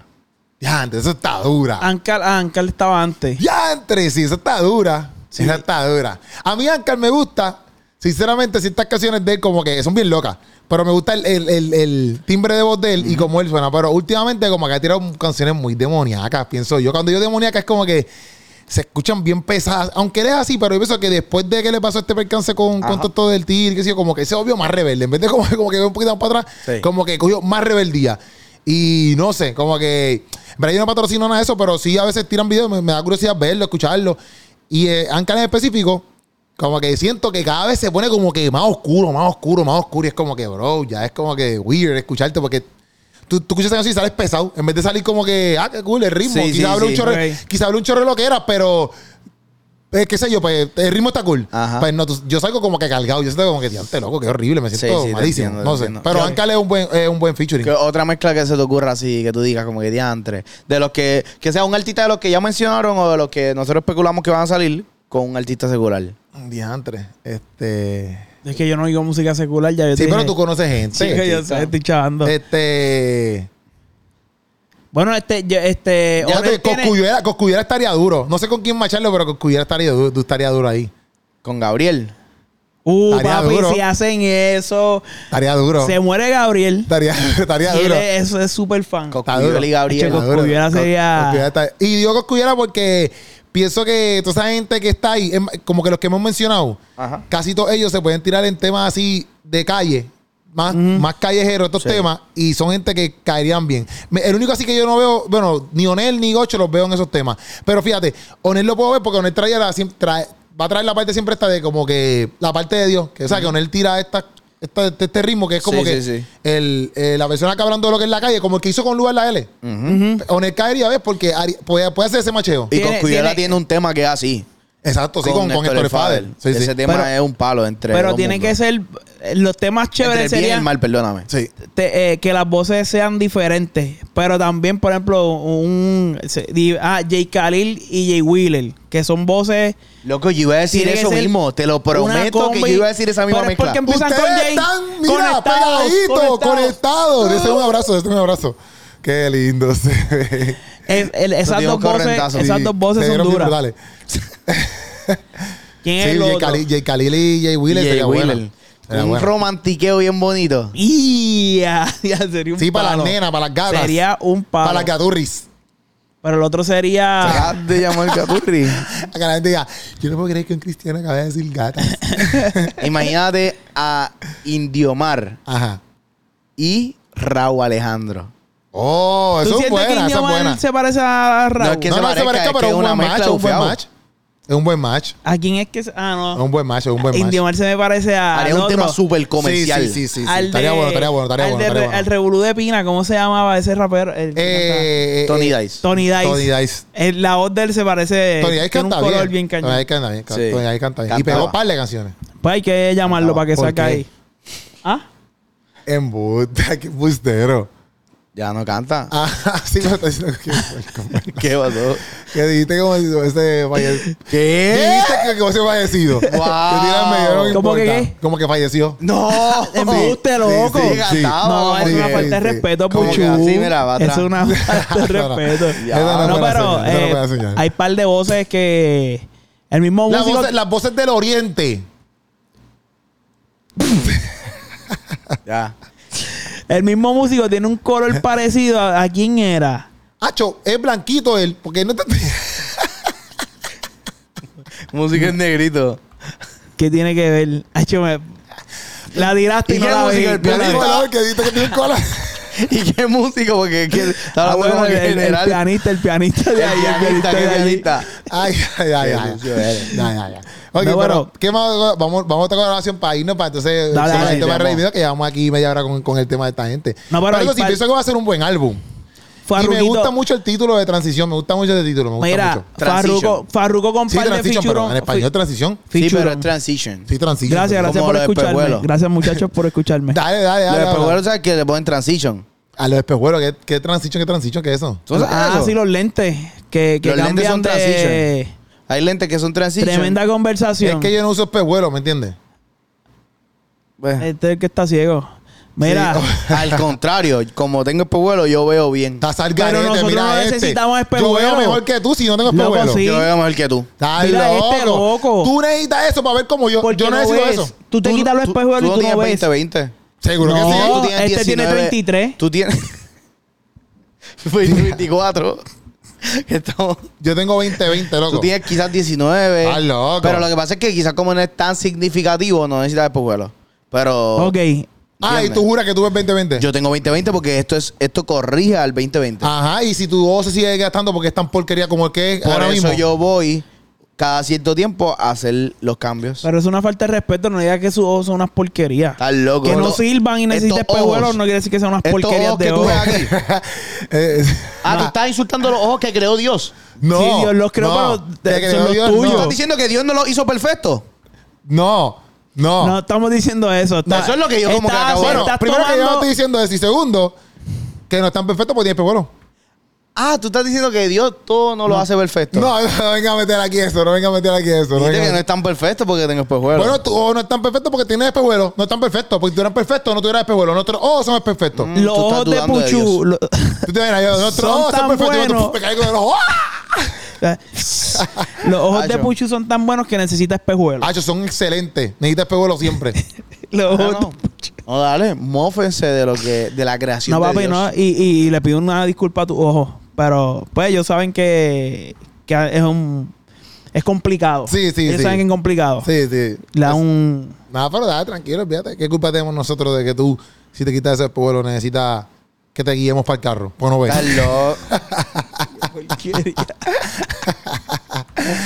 Ya, antes, eso está dura. Ankar, Ankar estaba antes. Ya, entre sí, esa está dura. Sí. Esa está dura. A mí, Ankar, me gusta. Sinceramente, ciertas canciones de él como que son bien locas. Pero me gusta el, el- el- el timbre de voz de él y cómo él suena. Pero últimamente como que ha tirado canciones muy demoníacas, pienso yo. Cuando yo demoníaca es como que se escuchan bien pesadas. Aunque él es así, pero yo pienso que después de que le pasó este percance con, con todo esto del tir, que sé yo, como que se volvió más rebelde. En vez de como, como que un poquito más para atrás, Sí. como que cogió más rebeldía. Y no sé, como que. Yo no patrocino nada de eso, pero sí a veces tiran videos, me, me da curiosidad verlo, escucharlo. Y eh, Ankar en específico, como que siento que cada vez se pone como que más oscuro, más oscuro, más oscuro. Y es como que, bro, ya es como que weird escucharte porque tú, tú escuchas así y sales pesado. En vez de salir como que, ah, qué cool, el ritmo. Sí, quizá sí, hable un sí, chorro, ok. quizá hable un chorro de lo que era, pero. eh, qué sé yo, pues el ritmo está cool. Ajá. Pues no, tú- yo salgo como que cargado. Yo siento como que, diante, loco, qué horrible. Me siento Sí, sí, te malísimo. entiendo, no sé. entiendo. Pero Ankar es un buen, es un buen featuring. ¿Qué otra mezcla que se te ocurra así, que tú digas como que diantre? De los que, que sea un artista de los que ya mencionaron o de los que nosotros especulamos que van a salir con un artista secular. Diantre. Este. Es que yo no oigo música secular ya. Yo Sí, te pero dije- tú conoces gente. Sí, que yo sé, estoy chavando. Este. Bueno, este, yo- este. Ya te, tiene- Coscuyuela, Coscuyuela estaría duro. No sé con quién macharlo, pero Coscuyuela estaría duro, tú estaría duro ahí. Con Gabriel. Uh, Estaría papi, duro. si hacen eso, Estaría duro. se muere Gabriel. Estaría, estaría Y él duro. es, eso es súper fan. Está Coscuyuela duro. y Gabriel. Coscuyuela Co- sería- Coscuyuela está- Y digo Coscuyuela porque pienso que toda esa gente que está ahí, como que los que hemos mencionado, Ajá. casi todos ellos se pueden tirar en temas así de calle. Más, más callejeros estos Sí. temas y son gente que caerían bien. Me- El único así que yo no veo, bueno, ni Onel ni Gocho los veo en esos temas. Pero fíjate, Onel lo puedo ver porque Onel trae la, trae- va a traer la parte siempre esta de como que la parte de Dios. Que o sea, que Onel tira esta, este, este ritmo que es como Sí, que sí, sí. El, eh, la persona que hablando de lo que es la calle, como el que hizo con Lugar la L. Ujú. Onel caería, ¿ves? Porque haría- puede, puede hacer ese macheo. Y Tiene- Coscuyuela tiene- tiene, un tema que es así. Exacto, sí, con, con Héctor el Fader. Sí, Ese sí. tema Pero- es un palo entre Pero dos tiene mundos. que ser. Los temas Entre chéveres el bien y el serían mal, perdóname. Sí. te- eh, que las voces sean diferentes. Pero también, por ejemplo, un. se- di- ah, Jay Khalil y Jay Wheeler, que son voces. Loco, yo iba a decir eso mismo. Te lo prometo que yo iba a decir esa misma Pero mezcla. porque empiezan Ustedes con Jay. están, mira, conectados, pegaditos, conectados. conectados. Dese un abrazo, dese un abrazo. Qué lindo se ve. Es- el- esas dos voces, esas Sí, dos voces son duras. brutales. ¿Quién es Sí, el Jay otro? Khalil, Jay Khalil y Jay Wheeler buena. Wheeler. Un buena. romantiqueo bien bonito. Ya, sería un Sí, para las palo. nenas, para las gatas. Sería un palo. Para las gaturris. Pero el otro sería. De llamar Caturri. A que la gente diga, yo no puedo creer que un cristiano acabe de decir gatas. Imagínate a Indiomar Ajá. y Raúl Alejandro. Oh, ¿Tú eso es sientes que buena, esa es Indiomar buena. se parece a Raúl? No, es que no, se no se parezca, es pero es un buen match, es un buen match. Es un buen match. ¿A quién es que.? Ah, no. Es un buen match, es un buen match. Indiomar se me parece a. Haría un tema súper comercial. Sí, sí, sí. sí, sí. Al Estaría de- bueno, estaría bueno, estaría al bueno. Al Revolú de Pina, ¿cómo se llamaba ese rapero? El- Eh, Tony eh, Dice. Tony Dice. Tony Dice. El- la voz de él se parece. Tony Dice tiene un canta color bien. bien cañón. Tony Dice canta bien. Sí. Tony Dice canta bien. Y pegó un par de canciones. Pues hay que llamarlo para que ¿Por saque qué? ahí. ¿Ah? Embuste, qué bustero. Ya no canta. Ah, sí, me está diciendo que ¿Qué pasó? Que dijiste como si ese fallecido. ¿Qué? Dijiste que como si fallecido. Que tiras medio, no ¿Cómo que qué? Como que falleció. No. Embuste, loco. sí, sí. No, es Sí, una sí, falta de sí. respeto, que Puchu. así, mira, va Es atrás. una falta de respeto. No No, pero eh, hay par de voces que el mismo Las músico voces, las voces del oriente. Ya. El mismo músico tiene un color parecido a, a quién era. Hacho, es blanquito él. Porque no te... Música en negrito. ¿Qué tiene que ver? Ay, yo me- La tiraste y, ¿Y no qué la vi. música? El pianista. Que dice que tiene cola. ¿Y qué músico? Porque. Está Ah, bueno, como el, que el general. pianista, el pianista de El ahí. El pianista, pianista ¿qué de ahí. pianista? Ay, ay, ay, Qué ay. sucio eres. Ok, No, pero pero- ¿qué más? Vamos, vamos a tocar la oración para irnos, para entonces Dale, dale, el tema de vamos. redimido, que llevamos aquí media hora con, con el tema de esta gente. No, pero hay eso sí, par- pienso que va a ser un buen álbum. Y me gusta mucho el título de transición, me gusta mucho el título, me gusta Mira, mucho. Farruko, Farruko con Sí, par de transition, pero featuron- en español transición. Sí, pero es transition. Sí, transition. Gracias, pero- gracias por escucharme. Espejuelo. Gracias, muchachos, por escucharme. Dale, dale, Los dale. dale. espejuelos, ¿sabes que le ponen transition? A los espejuelos, ¿qué, qué transition, qué transition, qué es eso? ¿Tú sabes Ah, eso? sí, los lentes. Que, que Los lentes son de... transition. Hay lentes que son transition. Tremenda conversación. Es que yo no uso espejuelos, ¿me entiendes? Pues, Este es el que está ciego. Mira, Sí. al contrario, como tengo espejuelos, yo veo bien. Estás al Pero nosotros mira no este. necesitamos Yo espejuelos. veo mejor que tú si no tengo Loco, espejuelos. sí. Yo veo mejor que tú. Estás Mira loco. este loco. Tú necesitas eso para ver cómo yo. porque yo no necesito ves. eso. Tú te Tú- quitas los tú- espejuelos tú y no tú no tienes ves. 20, 20. Seguro que No. sí. Tú tienes este tiene 19. 23. Tú tienes 24. Estamos- Yo tengo 20, 20, loco. Tú tienes quizás 19. Ah, loco. Pero lo que pasa es que quizás como no es tan significativo, no necesitas espejuelos. Pero Ok. Ah, y tú juras que tú ves 20, 20. yo tengo 20-20 porque esto es esto corrige al 20-20. Ajá, y si tu ojo se sigue gastando porque es tan porquería como el que es Por ahora eso mismo. yo voy cada cierto tiempo hacer los cambios. Pero es una falta de respeto. No digas que sus ojos son unas porquerías. Estás loco. Que no sirvan y necesites ojos- no quiere decir que sean unas porquerías ojos que de tú ojos. ves aquí. Eh, Ah, tú estás insultando los ojos que creó Dios. no. Sí, Dios los creó, no. pero Que son creó los Dios, tuyos. no. ¿Estás diciendo que Dios no lo hizo perfecto? No, no. No estamos diciendo eso. Está- Eso es lo que yo como que acabo Bueno, primero que yo no estoy diciendo eso. Y segundo, que no están perfectos porque tienen espejuelos. Ah, tú estás diciendo que Dios todo no lo hace perfecto. No, no venga a meter aquí eso, no venga a meter aquí eso. No Dijiste venga a que no meter- es tan perfecto porque tengo espejuelos. Bueno, tu ojo no es tan perfecto porque tienes espejuelos. No es tan perfecto. Porque tú eres perfecto, no tuvieras espejuelos. Nuestros ojos son perfectos. Mm. Los Tú estás ojos de dudando de Puchu. Lo- Tú te imaginas, yo, nuestros Son ojos son tan perfectos. y buenos. tú, me caigo del ojo. ¡Ah! Los ojos de Acho. Puchu son tan buenos que necesita espejuelos. Hacho, son excelentes. Necesitas espejuelos siempre. Los Ah, ojos no. No, dale, mófense de lo que, de la creación No, de papi, Dios. no. Y, y le pido una disculpa a tus ojos. Pero, pues, ellos saben que, que es un. Es complicado. Sí, sí, Ellos sí. saben que es complicado. Sí, sí. Le da un. Nada, pero dale, tranquilo, olvídate. ¿Qué culpa tenemos nosotros de que tú, si te quitas ese espejuelo, necesitas que te guiemos para el carro? Pues no ves. Loco.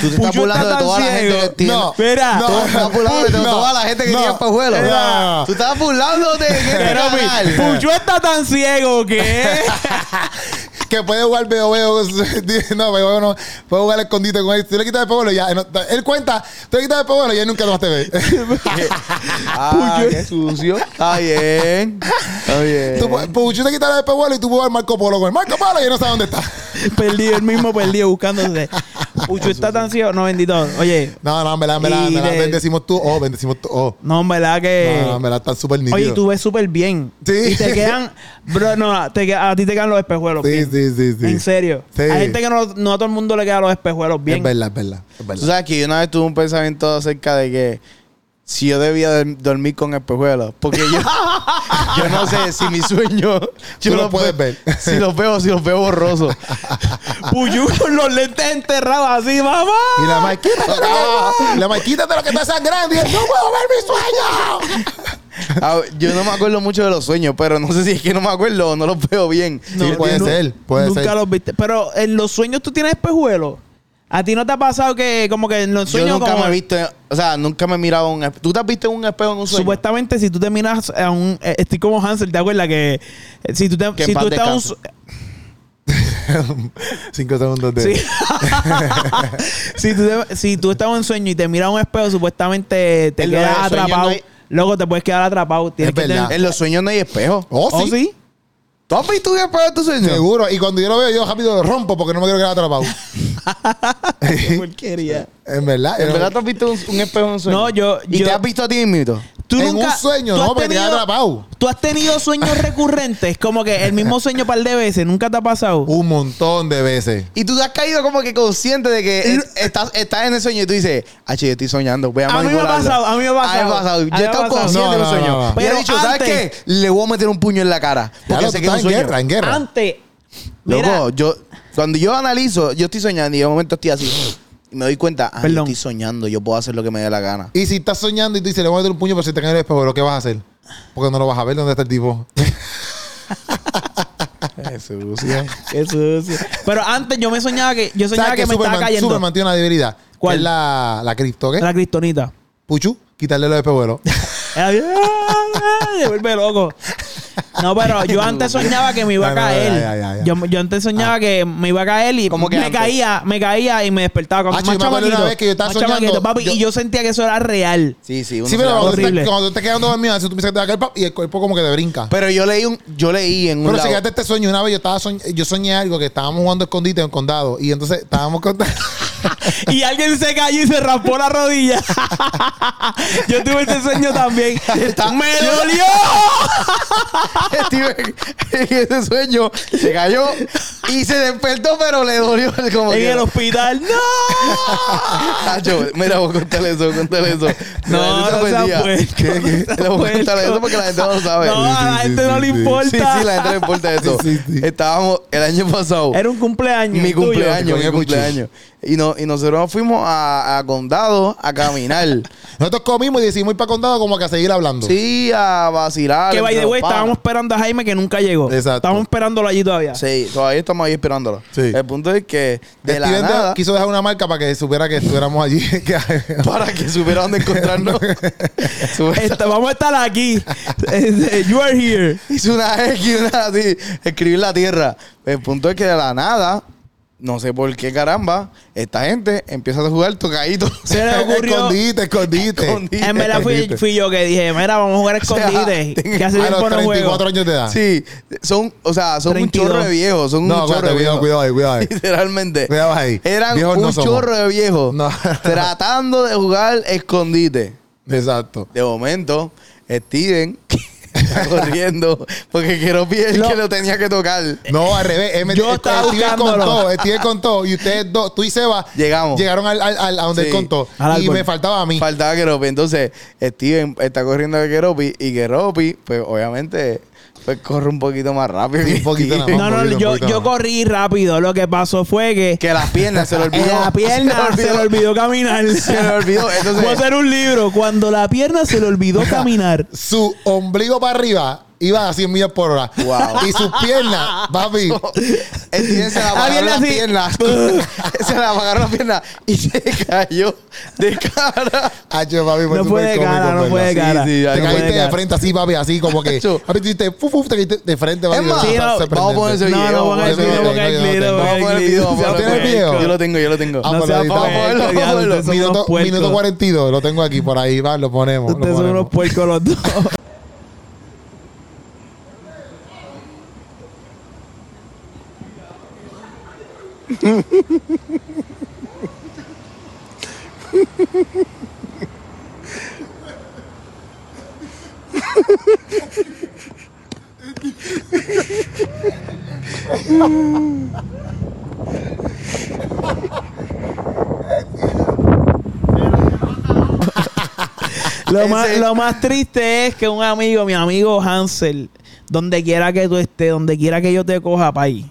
Tú te estás burlando de toda la gente que tiene. No. Mira, Tú te estás burlando de No. toda la gente que No. tiene. Tú estás burlándote de este Pero. Puchu está tan ciego que. que puede jugar veo veo no veo no puede jugar al escondite con él si tú le quitas el espejuelo ya no, él cuenta tú le quitas el espejuelo y él nunca más te ve Ah, qué sucio. Está bien. Está bien. Puchu te quitas el espejuelo y tú puedes jugar Marco Polo con él Marco Polo y él no sabe dónde está perdido, el mismo perdido buscándose. Puchu está tan ciego. No, bendito. Oye, no no en verdad en verdad, en Y verdad de- bendecimos tú oh bendecimos tú oh no, en verdad que. no, no en verdad están súper nítidos Oye, tú ves súper bien. Sí. Y te quedan. Bro, no, te a ti te quedan los espejuelos. sí, bien. sí sí sí En serio. Sí. Hay gente que no, no a todo el mundo le quedan los espejuelos bien. es verdad es verdad es Tú verdad sabes que yo una vez tuve un pensamiento acerca de que si yo debía de- dormir con espejuelos. Porque yo, yo no sé si mi sueño. Yo Tú lo puedes ve- ver. Si los veo, si los veo borrosos. Puyu con los lentes enterrados así, mamá. y la Maikita y la Maikita de lo que está sangrando y él, no puedo ver mi sueño Ah, yo no me acuerdo mucho de los sueños, pero no sé si es que no me acuerdo o no los veo bien. Sí, puede ser, puede nunca ser. los viste. Pero en los sueños tú tienes espejuelos. ¿A ti no te ha pasado que como que en los Yo sueños nunca como- me he visto, o sea, nunca me he mirado un espejo. ¿Tú te has visto en un espejo en un sueño? Supuestamente si tú te miras a un... eh, Estoy como Hansel, ¿te acuerdas? Que eh, si tú, te, Que si tú estás en un cinco segundos de Sí. si, tú te- si tú estás en sueño y te miras a un espejo, supuestamente te quedas atrapado. no hay- Luego te puedes quedar atrapado. Tienes Es que tener- En los sueños no hay espejo. oh ¿Oh, sí sí? ¿Tú has visto un espejo en tu sueño? Seguro. Y cuando yo lo veo, yo rápido lo rompo porque no me quiero quedar atrapado. Qué porquería. en verdad. ¿En verdad tú has visto un, un espejo en un sueño? No, yo- ¿Y yo- te has visto a ti mismo? ¿Tú En nunca- un sueño, tú no, has porque te quedas atrapado. ¿Tú has tenido sueños recurrentes? Como que el mismo sueño par de veces. ¿Nunca te ha pasado? Un montón de veces. Y tú te has caído como que consciente de que es- estás, estás en el sueño y tú dices, ah, che, yo estoy soñando, voy a A mí me ha manipularlo". pasado, a mí me ha pasado. A mí me ha pasado. Yo he estado consciente No, de no, no, no. Pero he Pero dicho, ¿sabes qué? Le voy a meter un puño en la cara. Porque lo, sé que es un estás en sueño. guerra, en guerra. Antes. Mira, Loco, yo, cuando yo analizo, yo estoy soñando y de momento estoy así. y me doy cuenta, ah, yo Perdón. estoy soñando, yo puedo hacer lo que me dé la gana. Y si estás soñando y tú dices, le voy a meter un puño, pero si te cae el espejo, ¿qué vas a hacer? Porque no lo vas a ver dónde está el tipo. sucio. Qué sucio. Pero antes yo me soñaba que yo soñaba ¿Sabes que me estaba Superman, cayendo. Superman tiene una debilidad? ¿Cuál? Que es la, la cripto, ¿qué? La cristonita. Puchu, quitarle los espejuelos. Era bien, Se vuelve loco. No, pero yo antes soñaba que me iba a caer. ya, ya, ya, ya. Yo, yo antes soñaba que me iba a caer y ¿Cómo que me antes? caía, me caía y me despertaba como Ah, más chamaquito. una vez que yo estaba soñando, papi, yo- y yo sentía que eso era real. Sí, sí. uno Sí, pero cuando, estás- cuando te quedas quedando dormido, así tú piensas que te va a caer y el cuerpo como que te brinca. Pero yo leí un, yo leí en un Pero lado- si fíjate este sueño, una vez yo estaba soñ- yo soñé algo que estábamos jugando escondite en el condado y entonces estábamos con Y alguien se cayó y se raspó la rodilla. yo tuve ese sueño también. ¡Me dolió! Steven en ese sueño se cayó y se despertó, pero le dolió como en que- el hospital. ¡No! Nacho, mira, voy a contarle eso, contarle eso. No, La gente no se ofendía. puerco, no seas Le voy a contar puerco. eso porque la gente no lo sabe. No, a la sí, gente sí, no le sí. importa. Sí, sí, la gente no le importa eso. Sí, sí. Estábamos el año pasado. Era un cumpleaños. mi tuyo. cumpleaños, mi Coño, cumpleaños. Y, no, y nosotros nos fuimos a, a Condado a caminar. Nosotros comimos y decidimos ir para condado como que a seguir hablando. sí, a vacilar. Que by entre the way, panas. estábamos esperando a Jaime que nunca llegó. Exacto. Estábamos esperándolo allí todavía. Sí, todavía estamos ahí esperándolo. Sí. El punto es que de la Steven nada, quiso dejar una marca para que supiera que estuviéramos allí. Para que supiera dónde encontrarnos. Esta- vamos a estar aquí. You are here. Hizo una X, una así, escribir la tierra. El punto es que de la nada, no sé por qué caramba, esta gente empieza a jugar tocadito. Se le ocurrió. escondite, escondite. Escondite. En verdad fui, yo que dije, mira, vamos a jugar sea, escondite. ten- que hace A los no juego. 34 años de edad. Sí, son, o sea, son 32. un chorro de viejos, son No, un chorro de viejos. cuidado ahí, cuidado ahí. Literalmente. Cuidado ahí. Eran Viejos un no chorro de viejos No. tratando de jugar escondite. Exacto. De momento, Steven corriendo porque quiero el No. que lo tenía que tocar. No, al revés. Él me- Yo estaba Steven buscándolo. contó, Steven contó. Y ustedes dos, tú y Seba, Llegamos. llegaron al, al- al- a donde Sí. él contó. Al Y árbol. me faltaba a mí. Faltaba Keropi. Entonces, Steven está corriendo de Keropi y Keropi, pues obviamente, pues corre un poquito más rápido. Un poquito nada No, más. no, Un poquito, yo, un poquito yo más. corrí rápido. Lo que pasó fue que Que las piernas se le olvidó. la pierna se le olvidó caminar. Se le olvidó. Entonces, Voy a hacer un libro. Cuando la pierna se le olvidó caminar. Su ombligo para arriba iba a 100 millas por hora. Wow. Y sus piernas, papi. Se le Ah, apagaron las así. piernas. se le apagaron las piernas y se cayó de cara. Hacho, papi, fue No puede cara, no puede Sí, cara. sí, Te no caíste de cara. frente así, papi, así como que. Papi, fu, fu, te caíste de frente, papi. Es más, Sí, no, vamos a poner ese video. No, no a video, el ponga Vamos a poner el video. a ¿Tienes video? Yo lo tengo, yo lo tengo. Lo. Vamos a ponerlo, Minuto, puercos. minuto 42, lo tengo aquí, por ahí, va, lo ponemos. lo Ustedes son unos puercos los dos. Lo más, lo más triste es que un amigo, mi amigo Hansel, donde quiera que tú estés, donde quiera que yo te coja, país,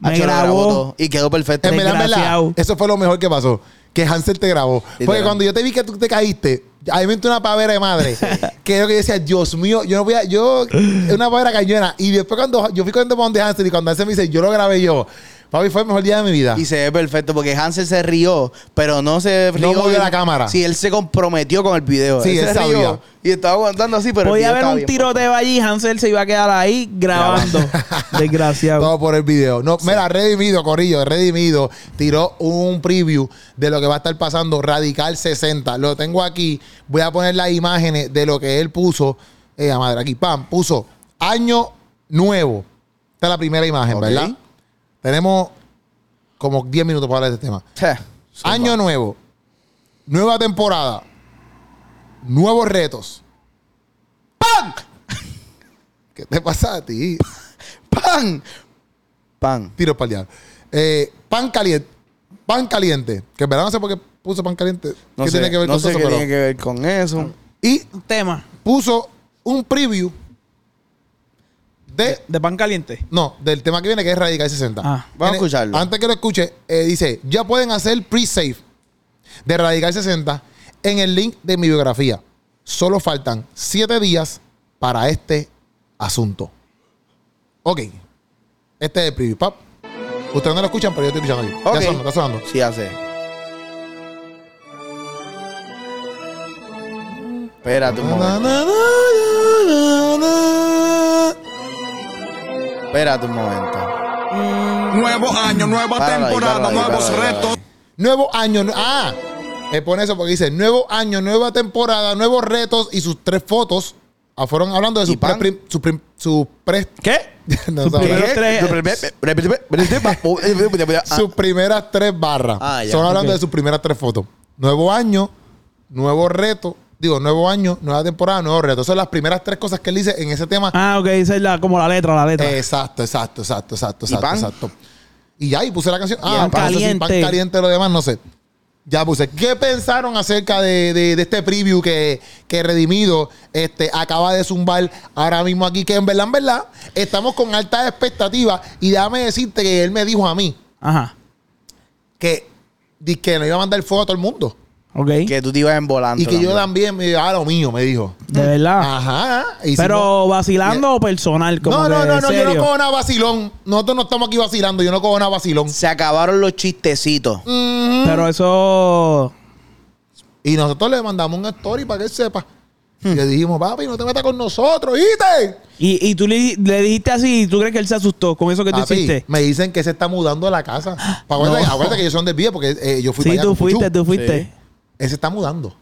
me grabó. y quedó perfecto. En verdad, en verdad, Desgraciado. eso fue lo mejor que pasó. Que Hansel te grabó. Porque Literal. cuando yo te vi que tú te caíste, a mí me entró una pavera de madre. que yo que decía, Dios mío, yo no voy a. Yo. Es una pavera cañona. Y después cuando yo fui con donde Hansel y cuando Hansel me dice, yo lo grabé yo. Papi, fue el mejor día de mi vida. Y se ve perfecto porque Hansel se rió, pero no se rió. No movió de- la cámara. Sí, él se comprometió con el video. Sí, él, él se rió sabía. y estaba aguantando así, pero. el Podía video haber estaba un bien tiroteo allí, Hansel se iba a quedar ahí grabando. Desgraciado. Todo por el video. No, mira, Redimido, Corillo, Redimido tiró un preview de lo que va a estar pasando Radical 60. Lo tengo aquí. Voy a poner las imágenes de lo que él puso. Eh, madre, aquí, pam, puso año nuevo. Esta es la primera imagen, Ok. ¿verdad? Tenemos como 10 minutos para hablar de este tema. Año nuevo. Nueva temporada. Nuevos retos. ¡Pam! ¿Qué te pasa a ti? ¡Pan! Pan. Tiros para diablo. Eh, pan caliente. Pan caliente. Que en verdad no sé por qué puso pan caliente. No ¿Qué sé, tiene que ver no con sé eso? qué Pero- tiene que ver con eso. Y Un tema. puso un preview de. De pan caliente. No, del tema que viene que es Radical 60. Ah. Vamos a escucharlo. Antes que lo escuche, eh, dice: Ya pueden hacer pre-save de Radical 60 en el link de mi biografía. Solo faltan 7 días para este asunto. Ok. Este es el preview. Pap. Ustedes no lo escuchan, pero yo estoy escuchando aquí. Ok. Ya sonando, está sonando. Sí, hace. Espérate un momento. na, na, na, Espérate un momento. Nuevo año, nueva Páralo ahí, temporada, páralo nuevos páralo retos. Nuevo año. Ah, pone eso porque dice nuevo año, nueva temporada, nuevos retos y sus tres fotos. Ah, fueron hablando de sus ¿Y pan? pre, sus prim- sus pre- ¿Qué? no Sus tres- primeras tres barras. Ah, ya. Son hablando de sus primeras tres fotos. Nuevo año, nuevo reto. Digo, nuevo año, nueva temporada, nuevo reto. Son las primeras tres cosas que él dice en ese tema. Ah, ok, esa es la, como la letra, la letra. Exacto, exacto, exacto, exacto, ¿Y exacto, pan? exacto. Y ya, y puse la canción. Ah, pan caliente. caliente. pan caliente, lo demás, no sé. Ya puse. ¿Qué pensaron acerca de, de- de este preview que, que Redimido este, acaba de zumbar ahora mismo aquí? Que en verdad, en verdad, estamos con altas expectativas. Y déjame decirte que él me dijo a mí Ajá. que, di que no iba a mandar fuego a todo el mundo. Ok. Que tú te ibas en volante. Y que yo también me iba a lo mío, me dijo. De verdad. Ajá. hicimos- Pero vacilando o personal, como no, no, no, no, yo no cojo nada vacilón. Nosotros no estamos aquí vacilando, yo no cojo nada vacilón. Se acabaron los chistecitos. Mm. Pero eso. Y nosotros le mandamos un story para que él sepa. Hmm. Y le dijimos, papi, no te metas con nosotros, ¿viste? Y, y tú le, le dijiste así, ¿tú crees que él se asustó con eso que tú Papi, hiciste? me dicen que se está mudando de la casa. Acuérdate, No. acuérdate que yo soy de desvío porque eh, yo fui para Sí, allá tú con Puchu. fuiste, tú fuiste. Él se está mudando.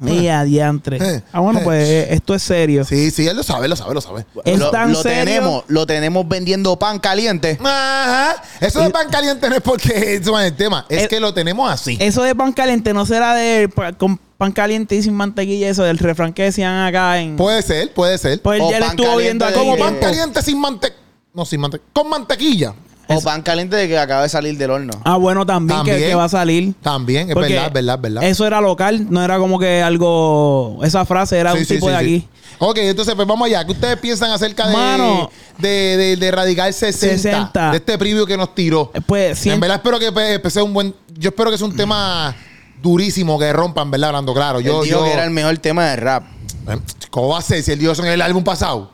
Mira, diantre. Eh, Ah, bueno, eh. pues esto es serio. Sí, sí, él lo sabe, lo sabe, lo sabe. ¿Es lo, tan lo serio? tenemos, lo tenemos vendiendo pan caliente. Ajá. Eso de pan caliente no es porque eso es el tema. Es Eh, que lo tenemos así. Eso de pan caliente no será de con pan caliente y sin mantequilla, eso del refrán que decían acá en. Puede ser, puede ser. pues o ya le pan estuvo caliente viendo de aquí. Como pan caliente sin mantequilla. No, sin mantequilla. Con mantequilla. O pan caliente de que acaba de salir del horno. Ah, bueno, también, que- También. Que, va a salir. También, es Porque verdad, es verdad, es verdad. Eso era local, no era como que algo. Esa frase era Sí, un sí, tipo sí, de sí. aquí. Ok, entonces pues vamos allá. ¿Qué ustedes piensan acerca de, Mano. de, de, de Radical 60, 60. De este preview que nos tiró. Eh, Pues En siempre. verdad espero que pues, pues, sea un buen... Yo espero que sea un tema durísimo, que rompan, ¿verdad? Hablando claro. Yo, Él dijo yo, que era el mejor tema de rap. Eh, ¿Cómo va a ser si él dijo eso en el álbum pasado?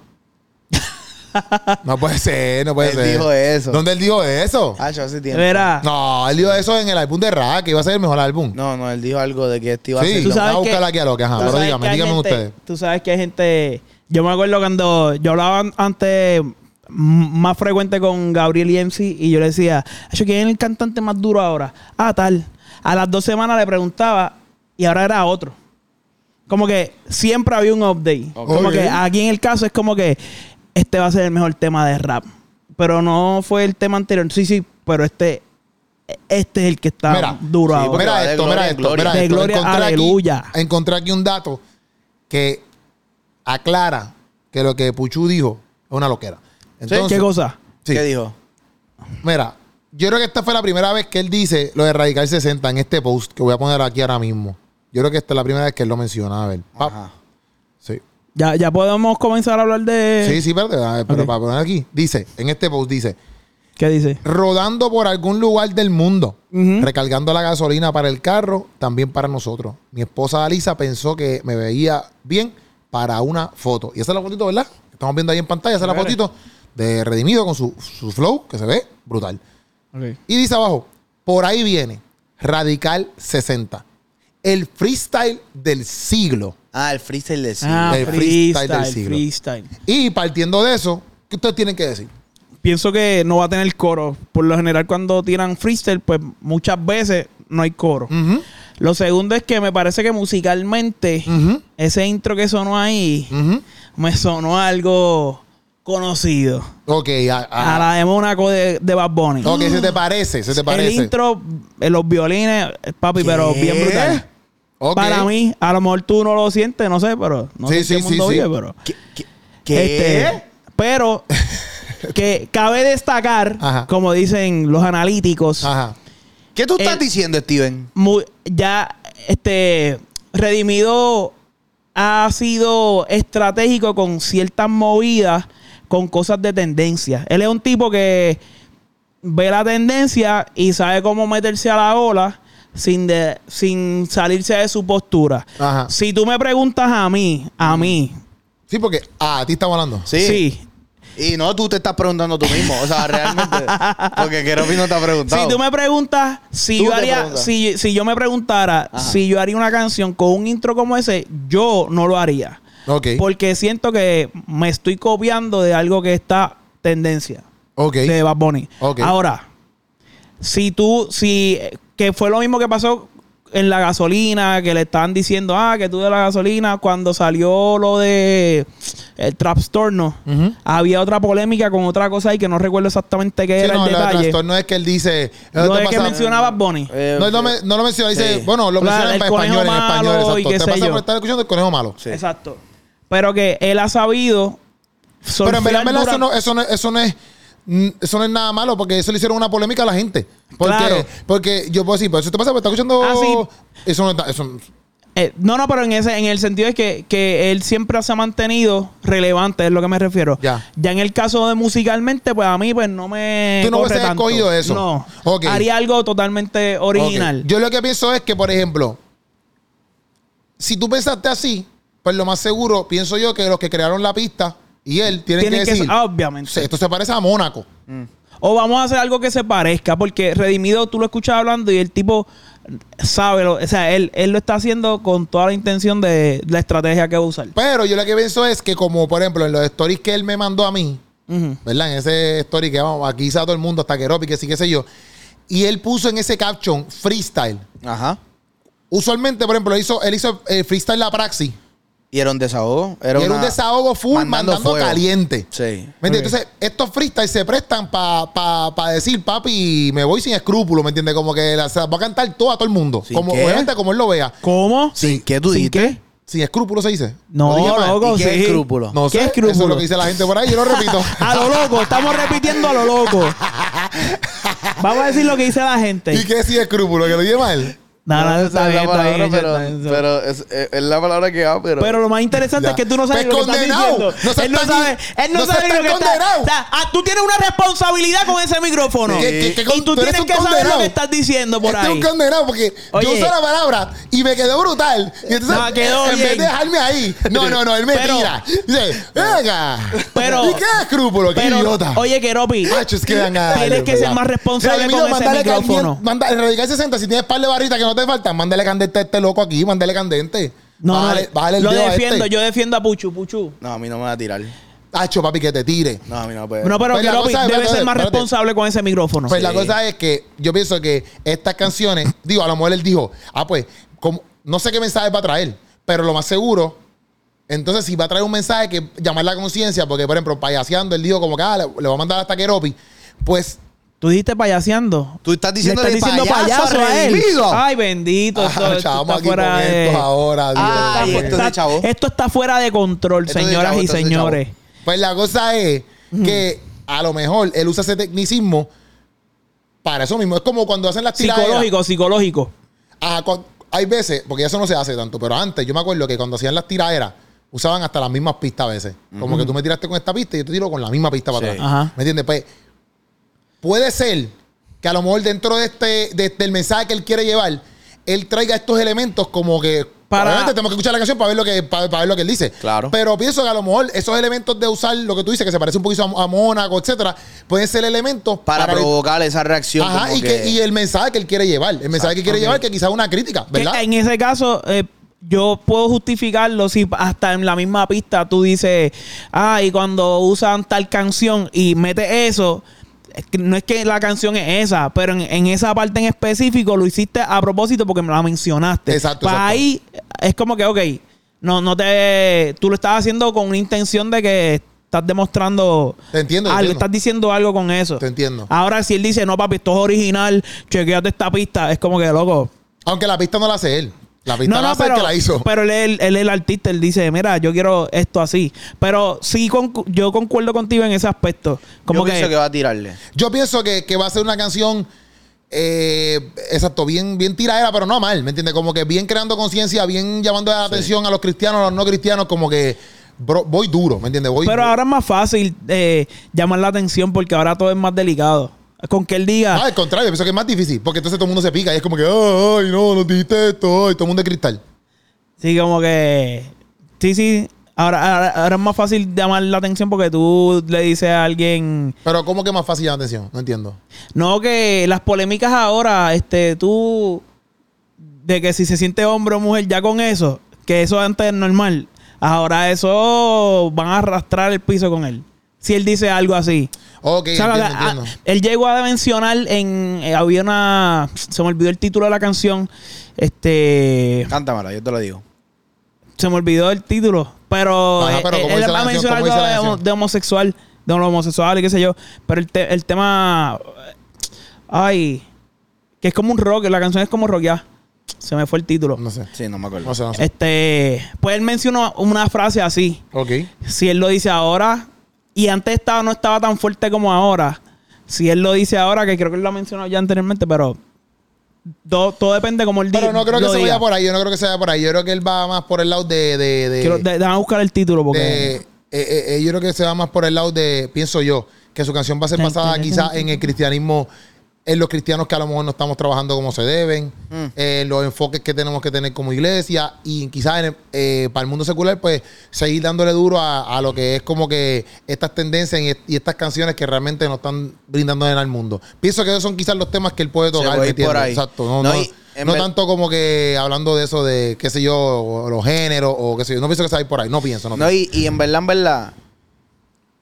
no puede ser, no puede Él ser. dijo eso. ¿Dónde él dijo eso? Ah, yo hace tiempo. Verá. No, él dijo eso en el álbum de Rap, que iba a ser el mejor álbum. No, no, él dijo algo de que este iba a sí, ser. Vamos sabes a buscar que- aquí a lo que ajá. Tú Pero sabes dígame, que hay dígame gente- ustedes. Tú sabes que hay gente. Yo me acuerdo cuando yo hablaba an- antes más frecuente con Gabriel y MC y yo le decía, "Acho, ¿quién es el cantante más duro ahora? Ah, tal. A las dos semanas le preguntaba y ahora era otro. Como que siempre había un update. Como que aquí en el caso es como que este va a ser el mejor tema de rap. Pero no fue el tema anterior. Sí, sí, pero este, este es el que está Mira, duro sí, ahora. Mira esto, gloria mira esto, gloria. mira esto. gloria, encontré aleluya. Aquí, encontré aquí un dato que aclara que lo que Puchu dijo es una loquera. Entonces, ¿Qué cosa? sí. ¿Qué dijo? Mira, yo creo que esta fue la primera vez que él dice lo de Radical 60 en este post que voy a poner aquí ahora mismo. Yo creo que esta es la primera vez que él lo menciona. A ver. Ajá. Ya, ya podemos comenzar a hablar de. Sí, sí, espérate, a ver, pero para poner aquí. Dice, en este post dice, ¿Qué dice? rodando por algún lugar del mundo, recargando la gasolina para el carro, también para nosotros. Mi esposa Alisa pensó que me veía bien para una foto. Y esa es la fotito, ¿verdad? Estamos viendo ahí en pantalla, esa es la fotito de Redimido con su, su flow, que se ve brutal. Y dice abajo, por ahí viene Radical 60. El freestyle del siglo. Ah, el freestyle de sí. Ah, El freestyle freestyle, del siglo. freestyle. Y partiendo de eso, ¿qué ustedes tienen que decir? Pienso que no va a tener coro. Por lo general, cuando tiran freestyle, pues muchas veces no hay coro. Lo segundo es que me parece que musicalmente, ese intro que sonó ahí, me sonó algo conocido. Ok, a- a- A la de Mónaco de, de Bad Bunny. ok, se te parece, se te parece. El intro, eh, los violines, papi, pero bien brutal. Para mí, a lo mejor tú no lo sientes, no sé, pero no Sí, sé si sí, el mundo sí, vive, pero. ¿Qué? ¿Qué? qué? Este, pero que cabe destacar, Ajá. como dicen los analíticos, Ajá. ¿Qué tú estás el- diciendo, Steven? muy- ya este Redimido ha sido estratégico con ciertas movidas con cosas de tendencia. Él es un tipo que ve la tendencia y sabe cómo meterse a la ola sin, de, sin salirse de su postura. Ajá. Si tú me preguntas a mí, a mí, Sí, porque ah, a ti estamos hablando. Sí. sí. Y no, tú te estás preguntando tú mismo. O sea, realmente. porque Keropi no te ha preguntado. Si tú me preguntas, si Tú yo haría, si, si yo me preguntara Ajá. si yo haría una canción con un intro como ese, yo no lo haría. Ok. Porque siento que me estoy copiando de algo que está tendencia. Ok. De Bad Bunny. Ok. Ahora, si tú, si, que fue lo mismo que pasó en la gasolina, que le estaban diciendo, ah, que tú de la gasolina, cuando salió lo de el trastorno, Ujú. había otra polémica con otra cosa ahí que no recuerdo exactamente qué Sí, era no, el detalle. trastorno es que él dice. ¿qué de que mencionaba Bunny. Eh, No, no, me- no lo menciona, dice, Sí. bueno, lo Claro, menciona en el español, en español, malo y exacto. qué Te sé pasa yo. por estar escuchando el conejo malo. Sí. Exacto. Pero que él ha sabido. Pero en verdad, en verdad, eso, no, eso, no, eso, no es, eso no es nada malo porque eso le hicieron una polémica a la gente. Porque, Claro. porque yo puedo decir, pero eso te pasa porque estás escuchando. Ah, sí. Eso no está. Eso, Eh, no, no, pero en ese, en el sentido es que, que él siempre se ha mantenido relevante, es lo que me refiero. Ya. en el caso de musicalmente, pues a mí, pues no me. Tú no corre hubieses tanto. escogido eso. No. Haría algo totalmente original. Yo lo que pienso es que, por ejemplo, si tú pensaste así, pues lo más seguro, pienso yo que los que crearon la pista y él Tienen que que decir. ser- obviamente. "Sí, Esto se parece a Mónaco. O vamos a hacer algo que se parezca, porque Redimido tú lo escuchas hablando y el tipo sabe, lo, o sea, él, él lo está haciendo con toda la intención de la estrategia que va a usar. Pero yo lo que pienso es que, como por ejemplo, en los stories que él me mandó a mí. ¿verdad? En ese story que vamos, aquí está todo el mundo, hasta Keropi, que sí, qué sé yo. Y él puso en ese caption freestyle. Ajá. Usualmente, por ejemplo, él hizo, él hizo eh, freestyle la praxis. Y era un desahogo. Era, y era un desahogo full mandando, fuego. caliente. Sí. ¿Me entiendes? Entonces, estos freestyles se prestan para pa, pa decir, papi, me voy sin escrúpulos, ¿me entiendes? Como que la, se la va a cantar todo a todo el mundo. ¿Sin Como, qué? obviamente, como él lo vea. ¿Cómo? Sí. ¿Qué tú ¿Sin qué? Sin escrúpulos se dice. No, ¿Lo loco. ¿Y qué sí. escrúpulo? No ¿Qué sé. escrúpulo? Eso es lo que dice la gente por ahí. Yo lo repito. A lo loco, estamos repitiendo a lo loco. Vamos a decir lo que dice la gente. ¿Y qué sin escrúpulos? ¿Que lo dije mal? No, no, esa está es bien, la está palabra, bien, pero, está pero es, es- la palabra que va, pero. Pero lo más interesante Ya. es que tú no sabes Pues lo que estás condenado. diciendo. No él no tan- sabe, él no, no sabe lo que está. condenado. O sea, ah, tú tienes una responsabilidad con ese micrófono. ¿Qué- qué- qué y tú tú tienes que saber lo condenado? que estás diciendo por Este es ahí. un condenado porque Oye. yo usé la palabra y me quedó brutal. Y entonces, No, quedó en vez bien. de dejarme ahí, no, no, no, él me Pero- tira. Dice, venga. Pero- ¿Y qué escrúpulo? Qué Pero, idiota. oye, Keropi, Macho, es que dan ganas, tienes que ser más responsable con ese micrófono. candente- manda- en Radical 60, si tienes par de barritas que no te faltan, mándale candente a este loco aquí, mándale candente. no, no, Bájale- el dedo a defiendo, este. yo defiendo a Puchu, Puchu. No, a mí no me va a tirar. Tacho, papi, que te tire. No, a mí no puede. No, pero Pues la Keropi cosa es- debe espérate, ser más espérate. responsable con ese micrófono. Pues la cosa es que yo pienso que estas canciones, digo, a lo mejor él dijo, ah, pues, como, no sé qué mensaje va a traer, pero lo más seguro, entonces si va a traer un mensaje que llamar la conciencia, porque por ejemplo, payaseando, él dijo como que ah, le, le va a mandar hasta Keropi, pues, Tú dijiste payaseando. Tú estás Le diciendo estás diciendo payaso a él. Ay, bendito. Esto, ah, esto chavamos está aquí fuera con de... esto ahora, Dios Ay, esto es de chavo. esto está fuera de control, Esto es de señoras chavo, y señores. Pues la cosa es que a lo mejor él usa ese tecnicismo para eso mismo. Es como cuando hacen las tiraderas. Psicológico, psicológico. Ah, hay veces, porque eso no se hace tanto, pero antes yo me acuerdo que cuando hacían las tiraderas, usaban hasta las mismas pistas a veces. Como que tú me tiraste con esta pista y yo te tiro con la misma pista para Sí. atrás. Ajá. ¿Me entiendes? Pues puede ser que a lo mejor dentro de este, de- del mensaje que él quiere llevar, él traiga estos elementos como que. Para- Obviamente tenemos que escuchar la canción para ver lo que, para, para ver lo que él dice. Claro. Pero pienso que a lo mejor esos elementos de usar lo que tú dices, que se parece un poquito a, a Mónaco, etcétera, pueden ser elementos Para, provocar esa reacción. Ajá, como y, que, y el mensaje que él quiere llevar. El mensaje que quiere llevar, que quizás es una crítica, Que ¿verdad? en ese caso, eh, yo puedo justificarlo si hasta en la misma pista tú dices, ah, y cuando usan tal canción y metes eso, no es que la canción es esa, pero en, en esa parte en específico lo hiciste a propósito porque me la mencionaste. Exacto, Pues exacto. ahí es como que, ok, no, no te. Tú lo estás haciendo con una intención de que estás demostrando Te entiendo, te algo, entiendo. estás diciendo algo con eso. Te entiendo. Ahora, si él dice, no, papi, esto es original, chequeate esta pista, es como que, loco. Aunque la pista no la hace él. La pista No, la no, el pero, que la hizo. pero él, él- él es el artista, él dice, mira, yo quiero esto así. Pero sí, concu- yo concuerdo contigo en ese aspecto. Como Yo que, pienso que va a tirarle. Yo pienso que, que va a ser una canción. eh, exacto, bien, bien tiradera, pero no mal, ¿me entiendes? Como que bien creando conciencia, bien llamando la atención a los cristianos, a los no cristianos, como que bro, voy duro, ¿me entiendes? Voy Pero duro. ahora es más fácil eh, llamar la atención porque ahora todo es más delicado. Con que él diga, Ah, al contrario, pienso que es más difícil. Porque entonces todo el mundo se pica y es como que, ay, no, no dijiste esto, ay, todo el mundo es cristal. sí, como que. Sí, sí. Ahora, ahora, ahora es más fácil llamar la atención porque tú le dices a alguien. Pero, ¿cómo que más fácil llama la atención? No entiendo. No, que las polémicas ahora, este, tú. De que si se siente hombre o mujer, ya con eso, que eso antes es normal. Ahora eso van a arrastrar el piso con él. Si él dice algo así. Ok, O sea, entiendo, entiendo. él llegó a mencionar en. eh, había una. Se me olvidó el título de la canción. Este. Cántamela, yo te lo digo. Se me olvidó el título. Pero, Ajá, eh, pero eh, ¿cómo él va a mencionar ¿Cómo algo de, homosexual. De homosexual y qué sé yo. Pero el, te- el tema. Ay. Que es como un rock. La canción es como rock ya. Se me fue el título. No sé. Sí, no me acuerdo. No sé, no sé. Este. Pues él mencionó una frase así. Ok. Si él lo dice ahora. Y antes estaba, no estaba tan fuerte como ahora. Si él lo dice ahora, que creo que él lo ha mencionado ya anteriormente, pero. Todo, todo depende como él diga. Pero no creo que se vaya por ahí. Yo no creo que se vaya por ahí. Yo creo que él va más por el lado de. de, de- Quiero, de- déjame buscar el título porque. de- eh, eh, eh, yo creo que se va más por el lado de. Pienso yo. Que su canción va a ser basada quizás en el cristianismo. En los cristianos que a lo mejor no estamos trabajando como se deben. Mm. En los enfoques que tenemos que tener como iglesia. Y quizás en el- eh, para el mundo secular, pues seguir dándole duro a, a lo que es como que estas tendencias y, y estas canciones que realmente nos están brindando en el mundo. Pienso que esos son quizás los temas que él puede tocar. puede ¿me ir por ahí. Exacto. No, No, no- y tanto como que hablando de eso de, qué sé yo, los géneros o qué sé yo. No pienso que se va por ahí. No pienso. No, No, pienso. y, y en verdad, en verdad,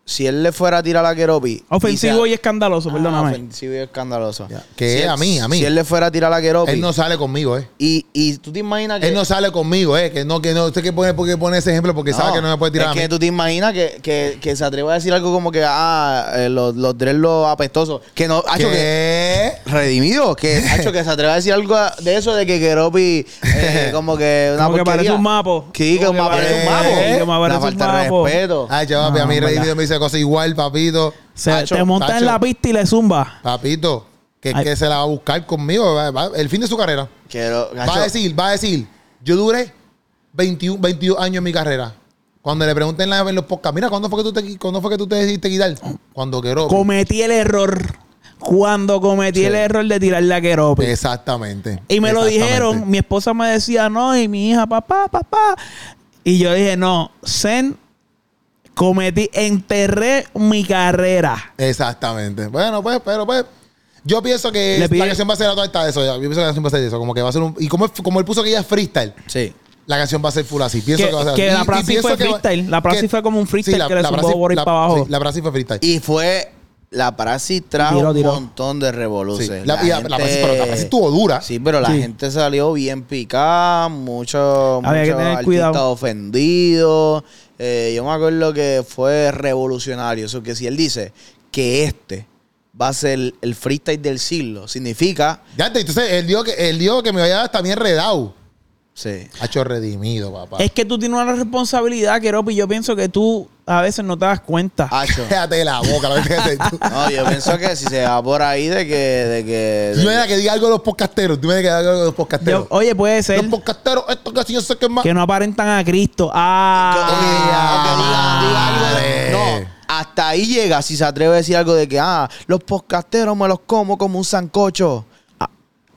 si él le fuera a tirar a Keropi. Ofensivo y, y, escandaloso, perdóname. Ofensivo y escandaloso. Que Si a mí, a mí. Si él le fuera a tirar a Keropi. Él no sale conmigo, eh. y, y tú te imaginas que. Él no sale conmigo, eh. Que no, que no. Usted que pone, porque pone ese ejemplo porque sabe que no me puede tirar Es a mí. que tú te imaginas que, que, que se atreva a decir algo como que, ah, eh, los, los dreadlocks apestosos. Que no, ha hecho que. ¿Qué? Redimido, que ha hecho que se atreva a decir algo de eso de que Keropi, eh, como que una Como que porquería. parece un mapo. Sí, que Como un que parece un mapo. eh, que me Una parece un falta de respeto. Ay, chaval, a No, mí en verdad. Redimido me dice cosas igual, papito. Se, Tacho, te monta en la pista y le zumba. Papito. Que es Ay. que se la va a buscar conmigo. va- va- el fin de su carrera. Quiero, Va a decir, va a decir. Yo duré 21, 22 años en mi carrera. Cuando le pregunten en, la- en los podcasts, mira, ¿cuándo fue que tú te, ¿cuándo fue que tú te decidiste quitar? Cuando quiero. Cometí el error. Cuando cometí Sí. el error de tirarle a Keropi. Exactamente. Y me lo dijeron. Mi esposa me decía, no, y mi hija, papá, papá. Y yo dije, no, Zen, cometí, enterré mi carrera. Exactamente. Bueno, pues, pero pues. Yo pienso que Le pide- la canción va a ser a toda esta de eso. ya. Yo pienso que la canción va a ser eso. Como que va a ser un. Y como, como él puso que ella es freestyle, Sí. la canción va a ser full así. Pienso Que- que, va a ser que así. la Y- pienso fue que va- freestyle. La praxis fue como un freestyle que le zumbó praxis- por ahí la- para abajo. sí, la praxis fue freestyle. Y fue. La praxis trajo Tiró, tiró. un montón de Sí. revoluciones. La, y la- la pero la praxis estuvo dura. Sí, pero la Sí. gente salió bien picada, muchos Había que muchos tener artistas cuidado. ofendidos. Eh, yo me acuerdo que fue revolucionario. Eso que si él dice que este va a ser el freestyle del siglo, significa. Ya entonces, él dijo que, él dijo que me vaya hasta bien redado. Sí. Ha hecho redimido, papá. Es que tú tienes una responsabilidad, Keropi. Yo pienso que tú a veces no te das cuenta. Hacho. Cállate la boca. hacer tú. No, yo pienso que si se va por ahí de que. De que, Tú de me digas que diga algo de los podcasteros. Tú me que diga algo de los podcasteros. Yo- oye, puede ser los podcasteros, esto casi yo sé que es más. que no aparentan a Cristo. Ah. Dale. No, hasta ahí llega si se atreve a decir algo de que, ah, los podcasteros me los como como un sancocho.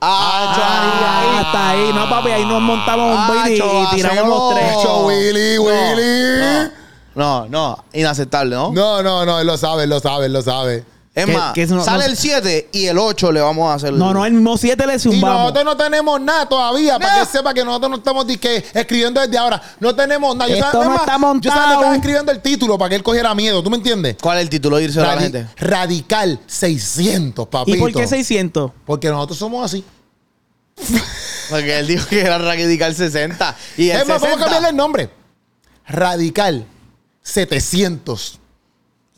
Ah, Ah, ahí, hasta ahí. No, papi, ahí nos montamos un Ah, beat y, tiramos los tres. Cho, Willy, Willy. No, no, inaceptable, ¿no? No, no, no, él lo sabe, él lo sabe, él lo sabe. Es más, que eso no- sale no- el 7 y el 8 le vamos a hacer. No, no, el mismo 7 le Y zumbamos. nosotros no tenemos nada todavía, para que sepa que nosotros no estamos disque escribiendo desde ahora. No tenemos nada. Yo Esto sabía- no es está Yo sabía que montado. estaba escribiendo el título para que él cogiera miedo, ¿tú me entiendes? ¿Cuál es el título? Irse a la Radi- gente. Radical 600, papito. ¿Y por qué 600? Porque nosotros somos así. Porque él dijo que era Radical 60. Y el Es más, vamos a 60. cambiarle el nombre. Radical 700.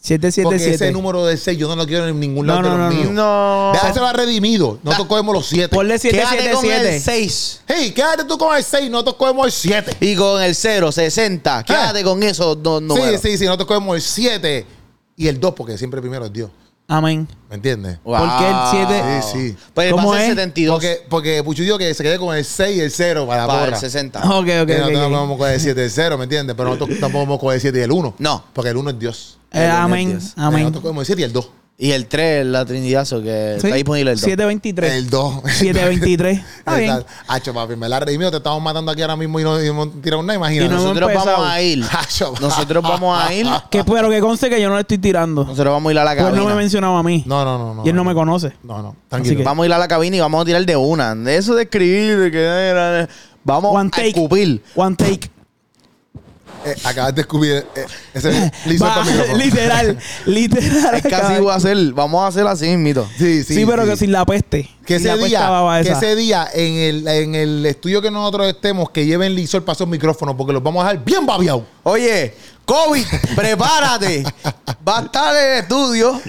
Porque ese 777. número de 6 yo no lo quiero en ningún lado No, de no, los no, míos. No. Déjaselo a redimido. Nosotros cogemos los 7. Ponle Quédate con el 777. 6. Hey, quédate tú con el 6, nosotros cogemos el 7. Y con el 0, 60. Quédate con esos dos números. Sí, sí, sí, nosotros cogemos el 7 y el 2, porque siempre primero es Dios. Amén. ¿Me entiendes? ¿Por qué el siete? Sí, sí. Pues ¿Cómo es? 72 Porque, porque Puchu dijo que se quede con el 6 y el 0 para la para porra. el 60. Ok, ok, ok. nosotros no ok. podemos coger el 7 y el 0, ¿me entiendes? Pero nosotros tampoco podemos coger el 7 y el 1. No. Porque el 1 es Dios. Eh, El amén. Dios. Amén. Nosotros cogemos el 7 y el 2. Y el 3, la Trinidad, so que Sí. está disponible el 2. 723. El 2. 723. Está bien. Hacho, papi, me la redimido. Te estamos matando aquí ahora mismo y no, y no tiramos nada, imagínate. Y no Nosotros empezado. vamos a ir. Hacho, pa- Nosotros vamos a ir. Que, pero que conste que yo no le estoy tirando. Nosotros vamos a ir a la Pues cabina. no me mencionaba a mí. No, no, no, no. y él no me conoce. No, no. Así Tranquilo. que- Vamos a ir a la cabina y vamos a tirar de una. De eso de escribir, de que era- Vamos One a take. escupir. One take. Eh, acabas de descubrir eh, ese Va, literal. literal. Es que así va a ser. Vamos a hacer así, mito. Sí, sí. Sí, pero sí. que sin la peste. Que ese, día, que ese día en el, en el estudio que nosotros estemos, que lleven Lizor para esos micrófonos, porque los vamos a dejar bien babiados. Oye, COVID, prepárate. Va a estar en el estudio.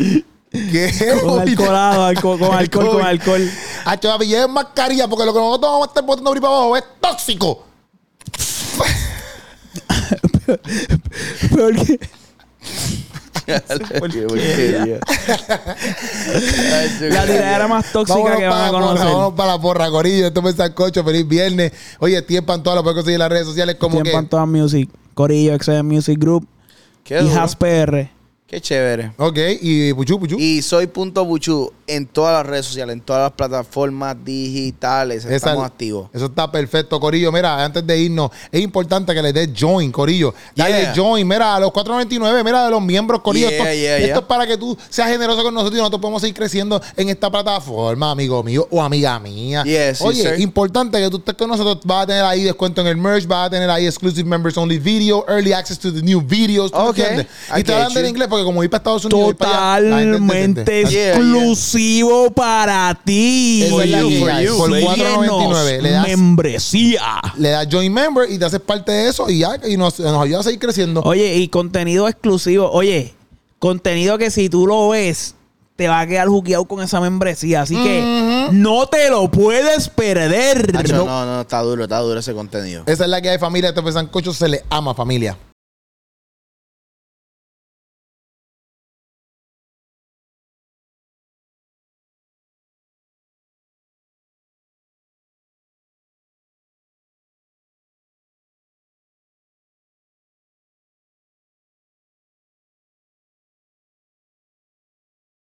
¿Qué? Con alcoholado, alco- con alcohol, con alcohol. Hacho, mascarilla, porque lo que nosotros vamos a estar botando ahorita para abajo es tóxico. Peor que- Qué porquería. La tiradera más tóxica Vámonos que para van a porra, conocer. vámonos para la porra, Corillo. Esto me sancocho. Feliz viernes. Oye, tiempo en todas lo puedes conseguir en las redes sociales como Tiempo que... en toda music. Corillo, XM Music Group. Qué y PR. Qué chévere. Ok, y Puchu, Puchu. Y soy punto buchu en todas las redes sociales, en todas las plataformas digitales. Esa- Estamos activos. Eso está perfecto, Corillo. Mira, antes de irnos, es importante que le des join, Corillo. Dale Yeah. join. Mira, a los 4.99, mira, de los miembros, Corillo. Yeah, esto, yeah, esto yeah. es para que tú seas generoso con nosotros y nosotros podemos seguir creciendo en esta plataforma, amigo mío o amiga mía. Yes, Oye, yes, importante que tú estés con nosotros. Vas a tener ahí descuento en el merch, vas a tener ahí exclusive members only video, early access to the new videos. ¿tú me Ok, entiendes? Y te get hablando en you. inglés porque como ir para Estados Unidos. para allá, la exclusivo para ti. Esa es la que hay. Por Síguenos, 4.99 le das- membresía. Le das join member y te haces parte de eso y ya, y nos, nos ayuda a seguir creciendo. Oye, y contenido exclusivo. Oye, contenido que si tú lo ves, te va a quedar juqueado con esa membresía. Así que no te lo puedes perder. Hacho, no, no, está duro, está duro ese contenido. Esa es la que hay familia. Esto es Sancocho, se le ama familia.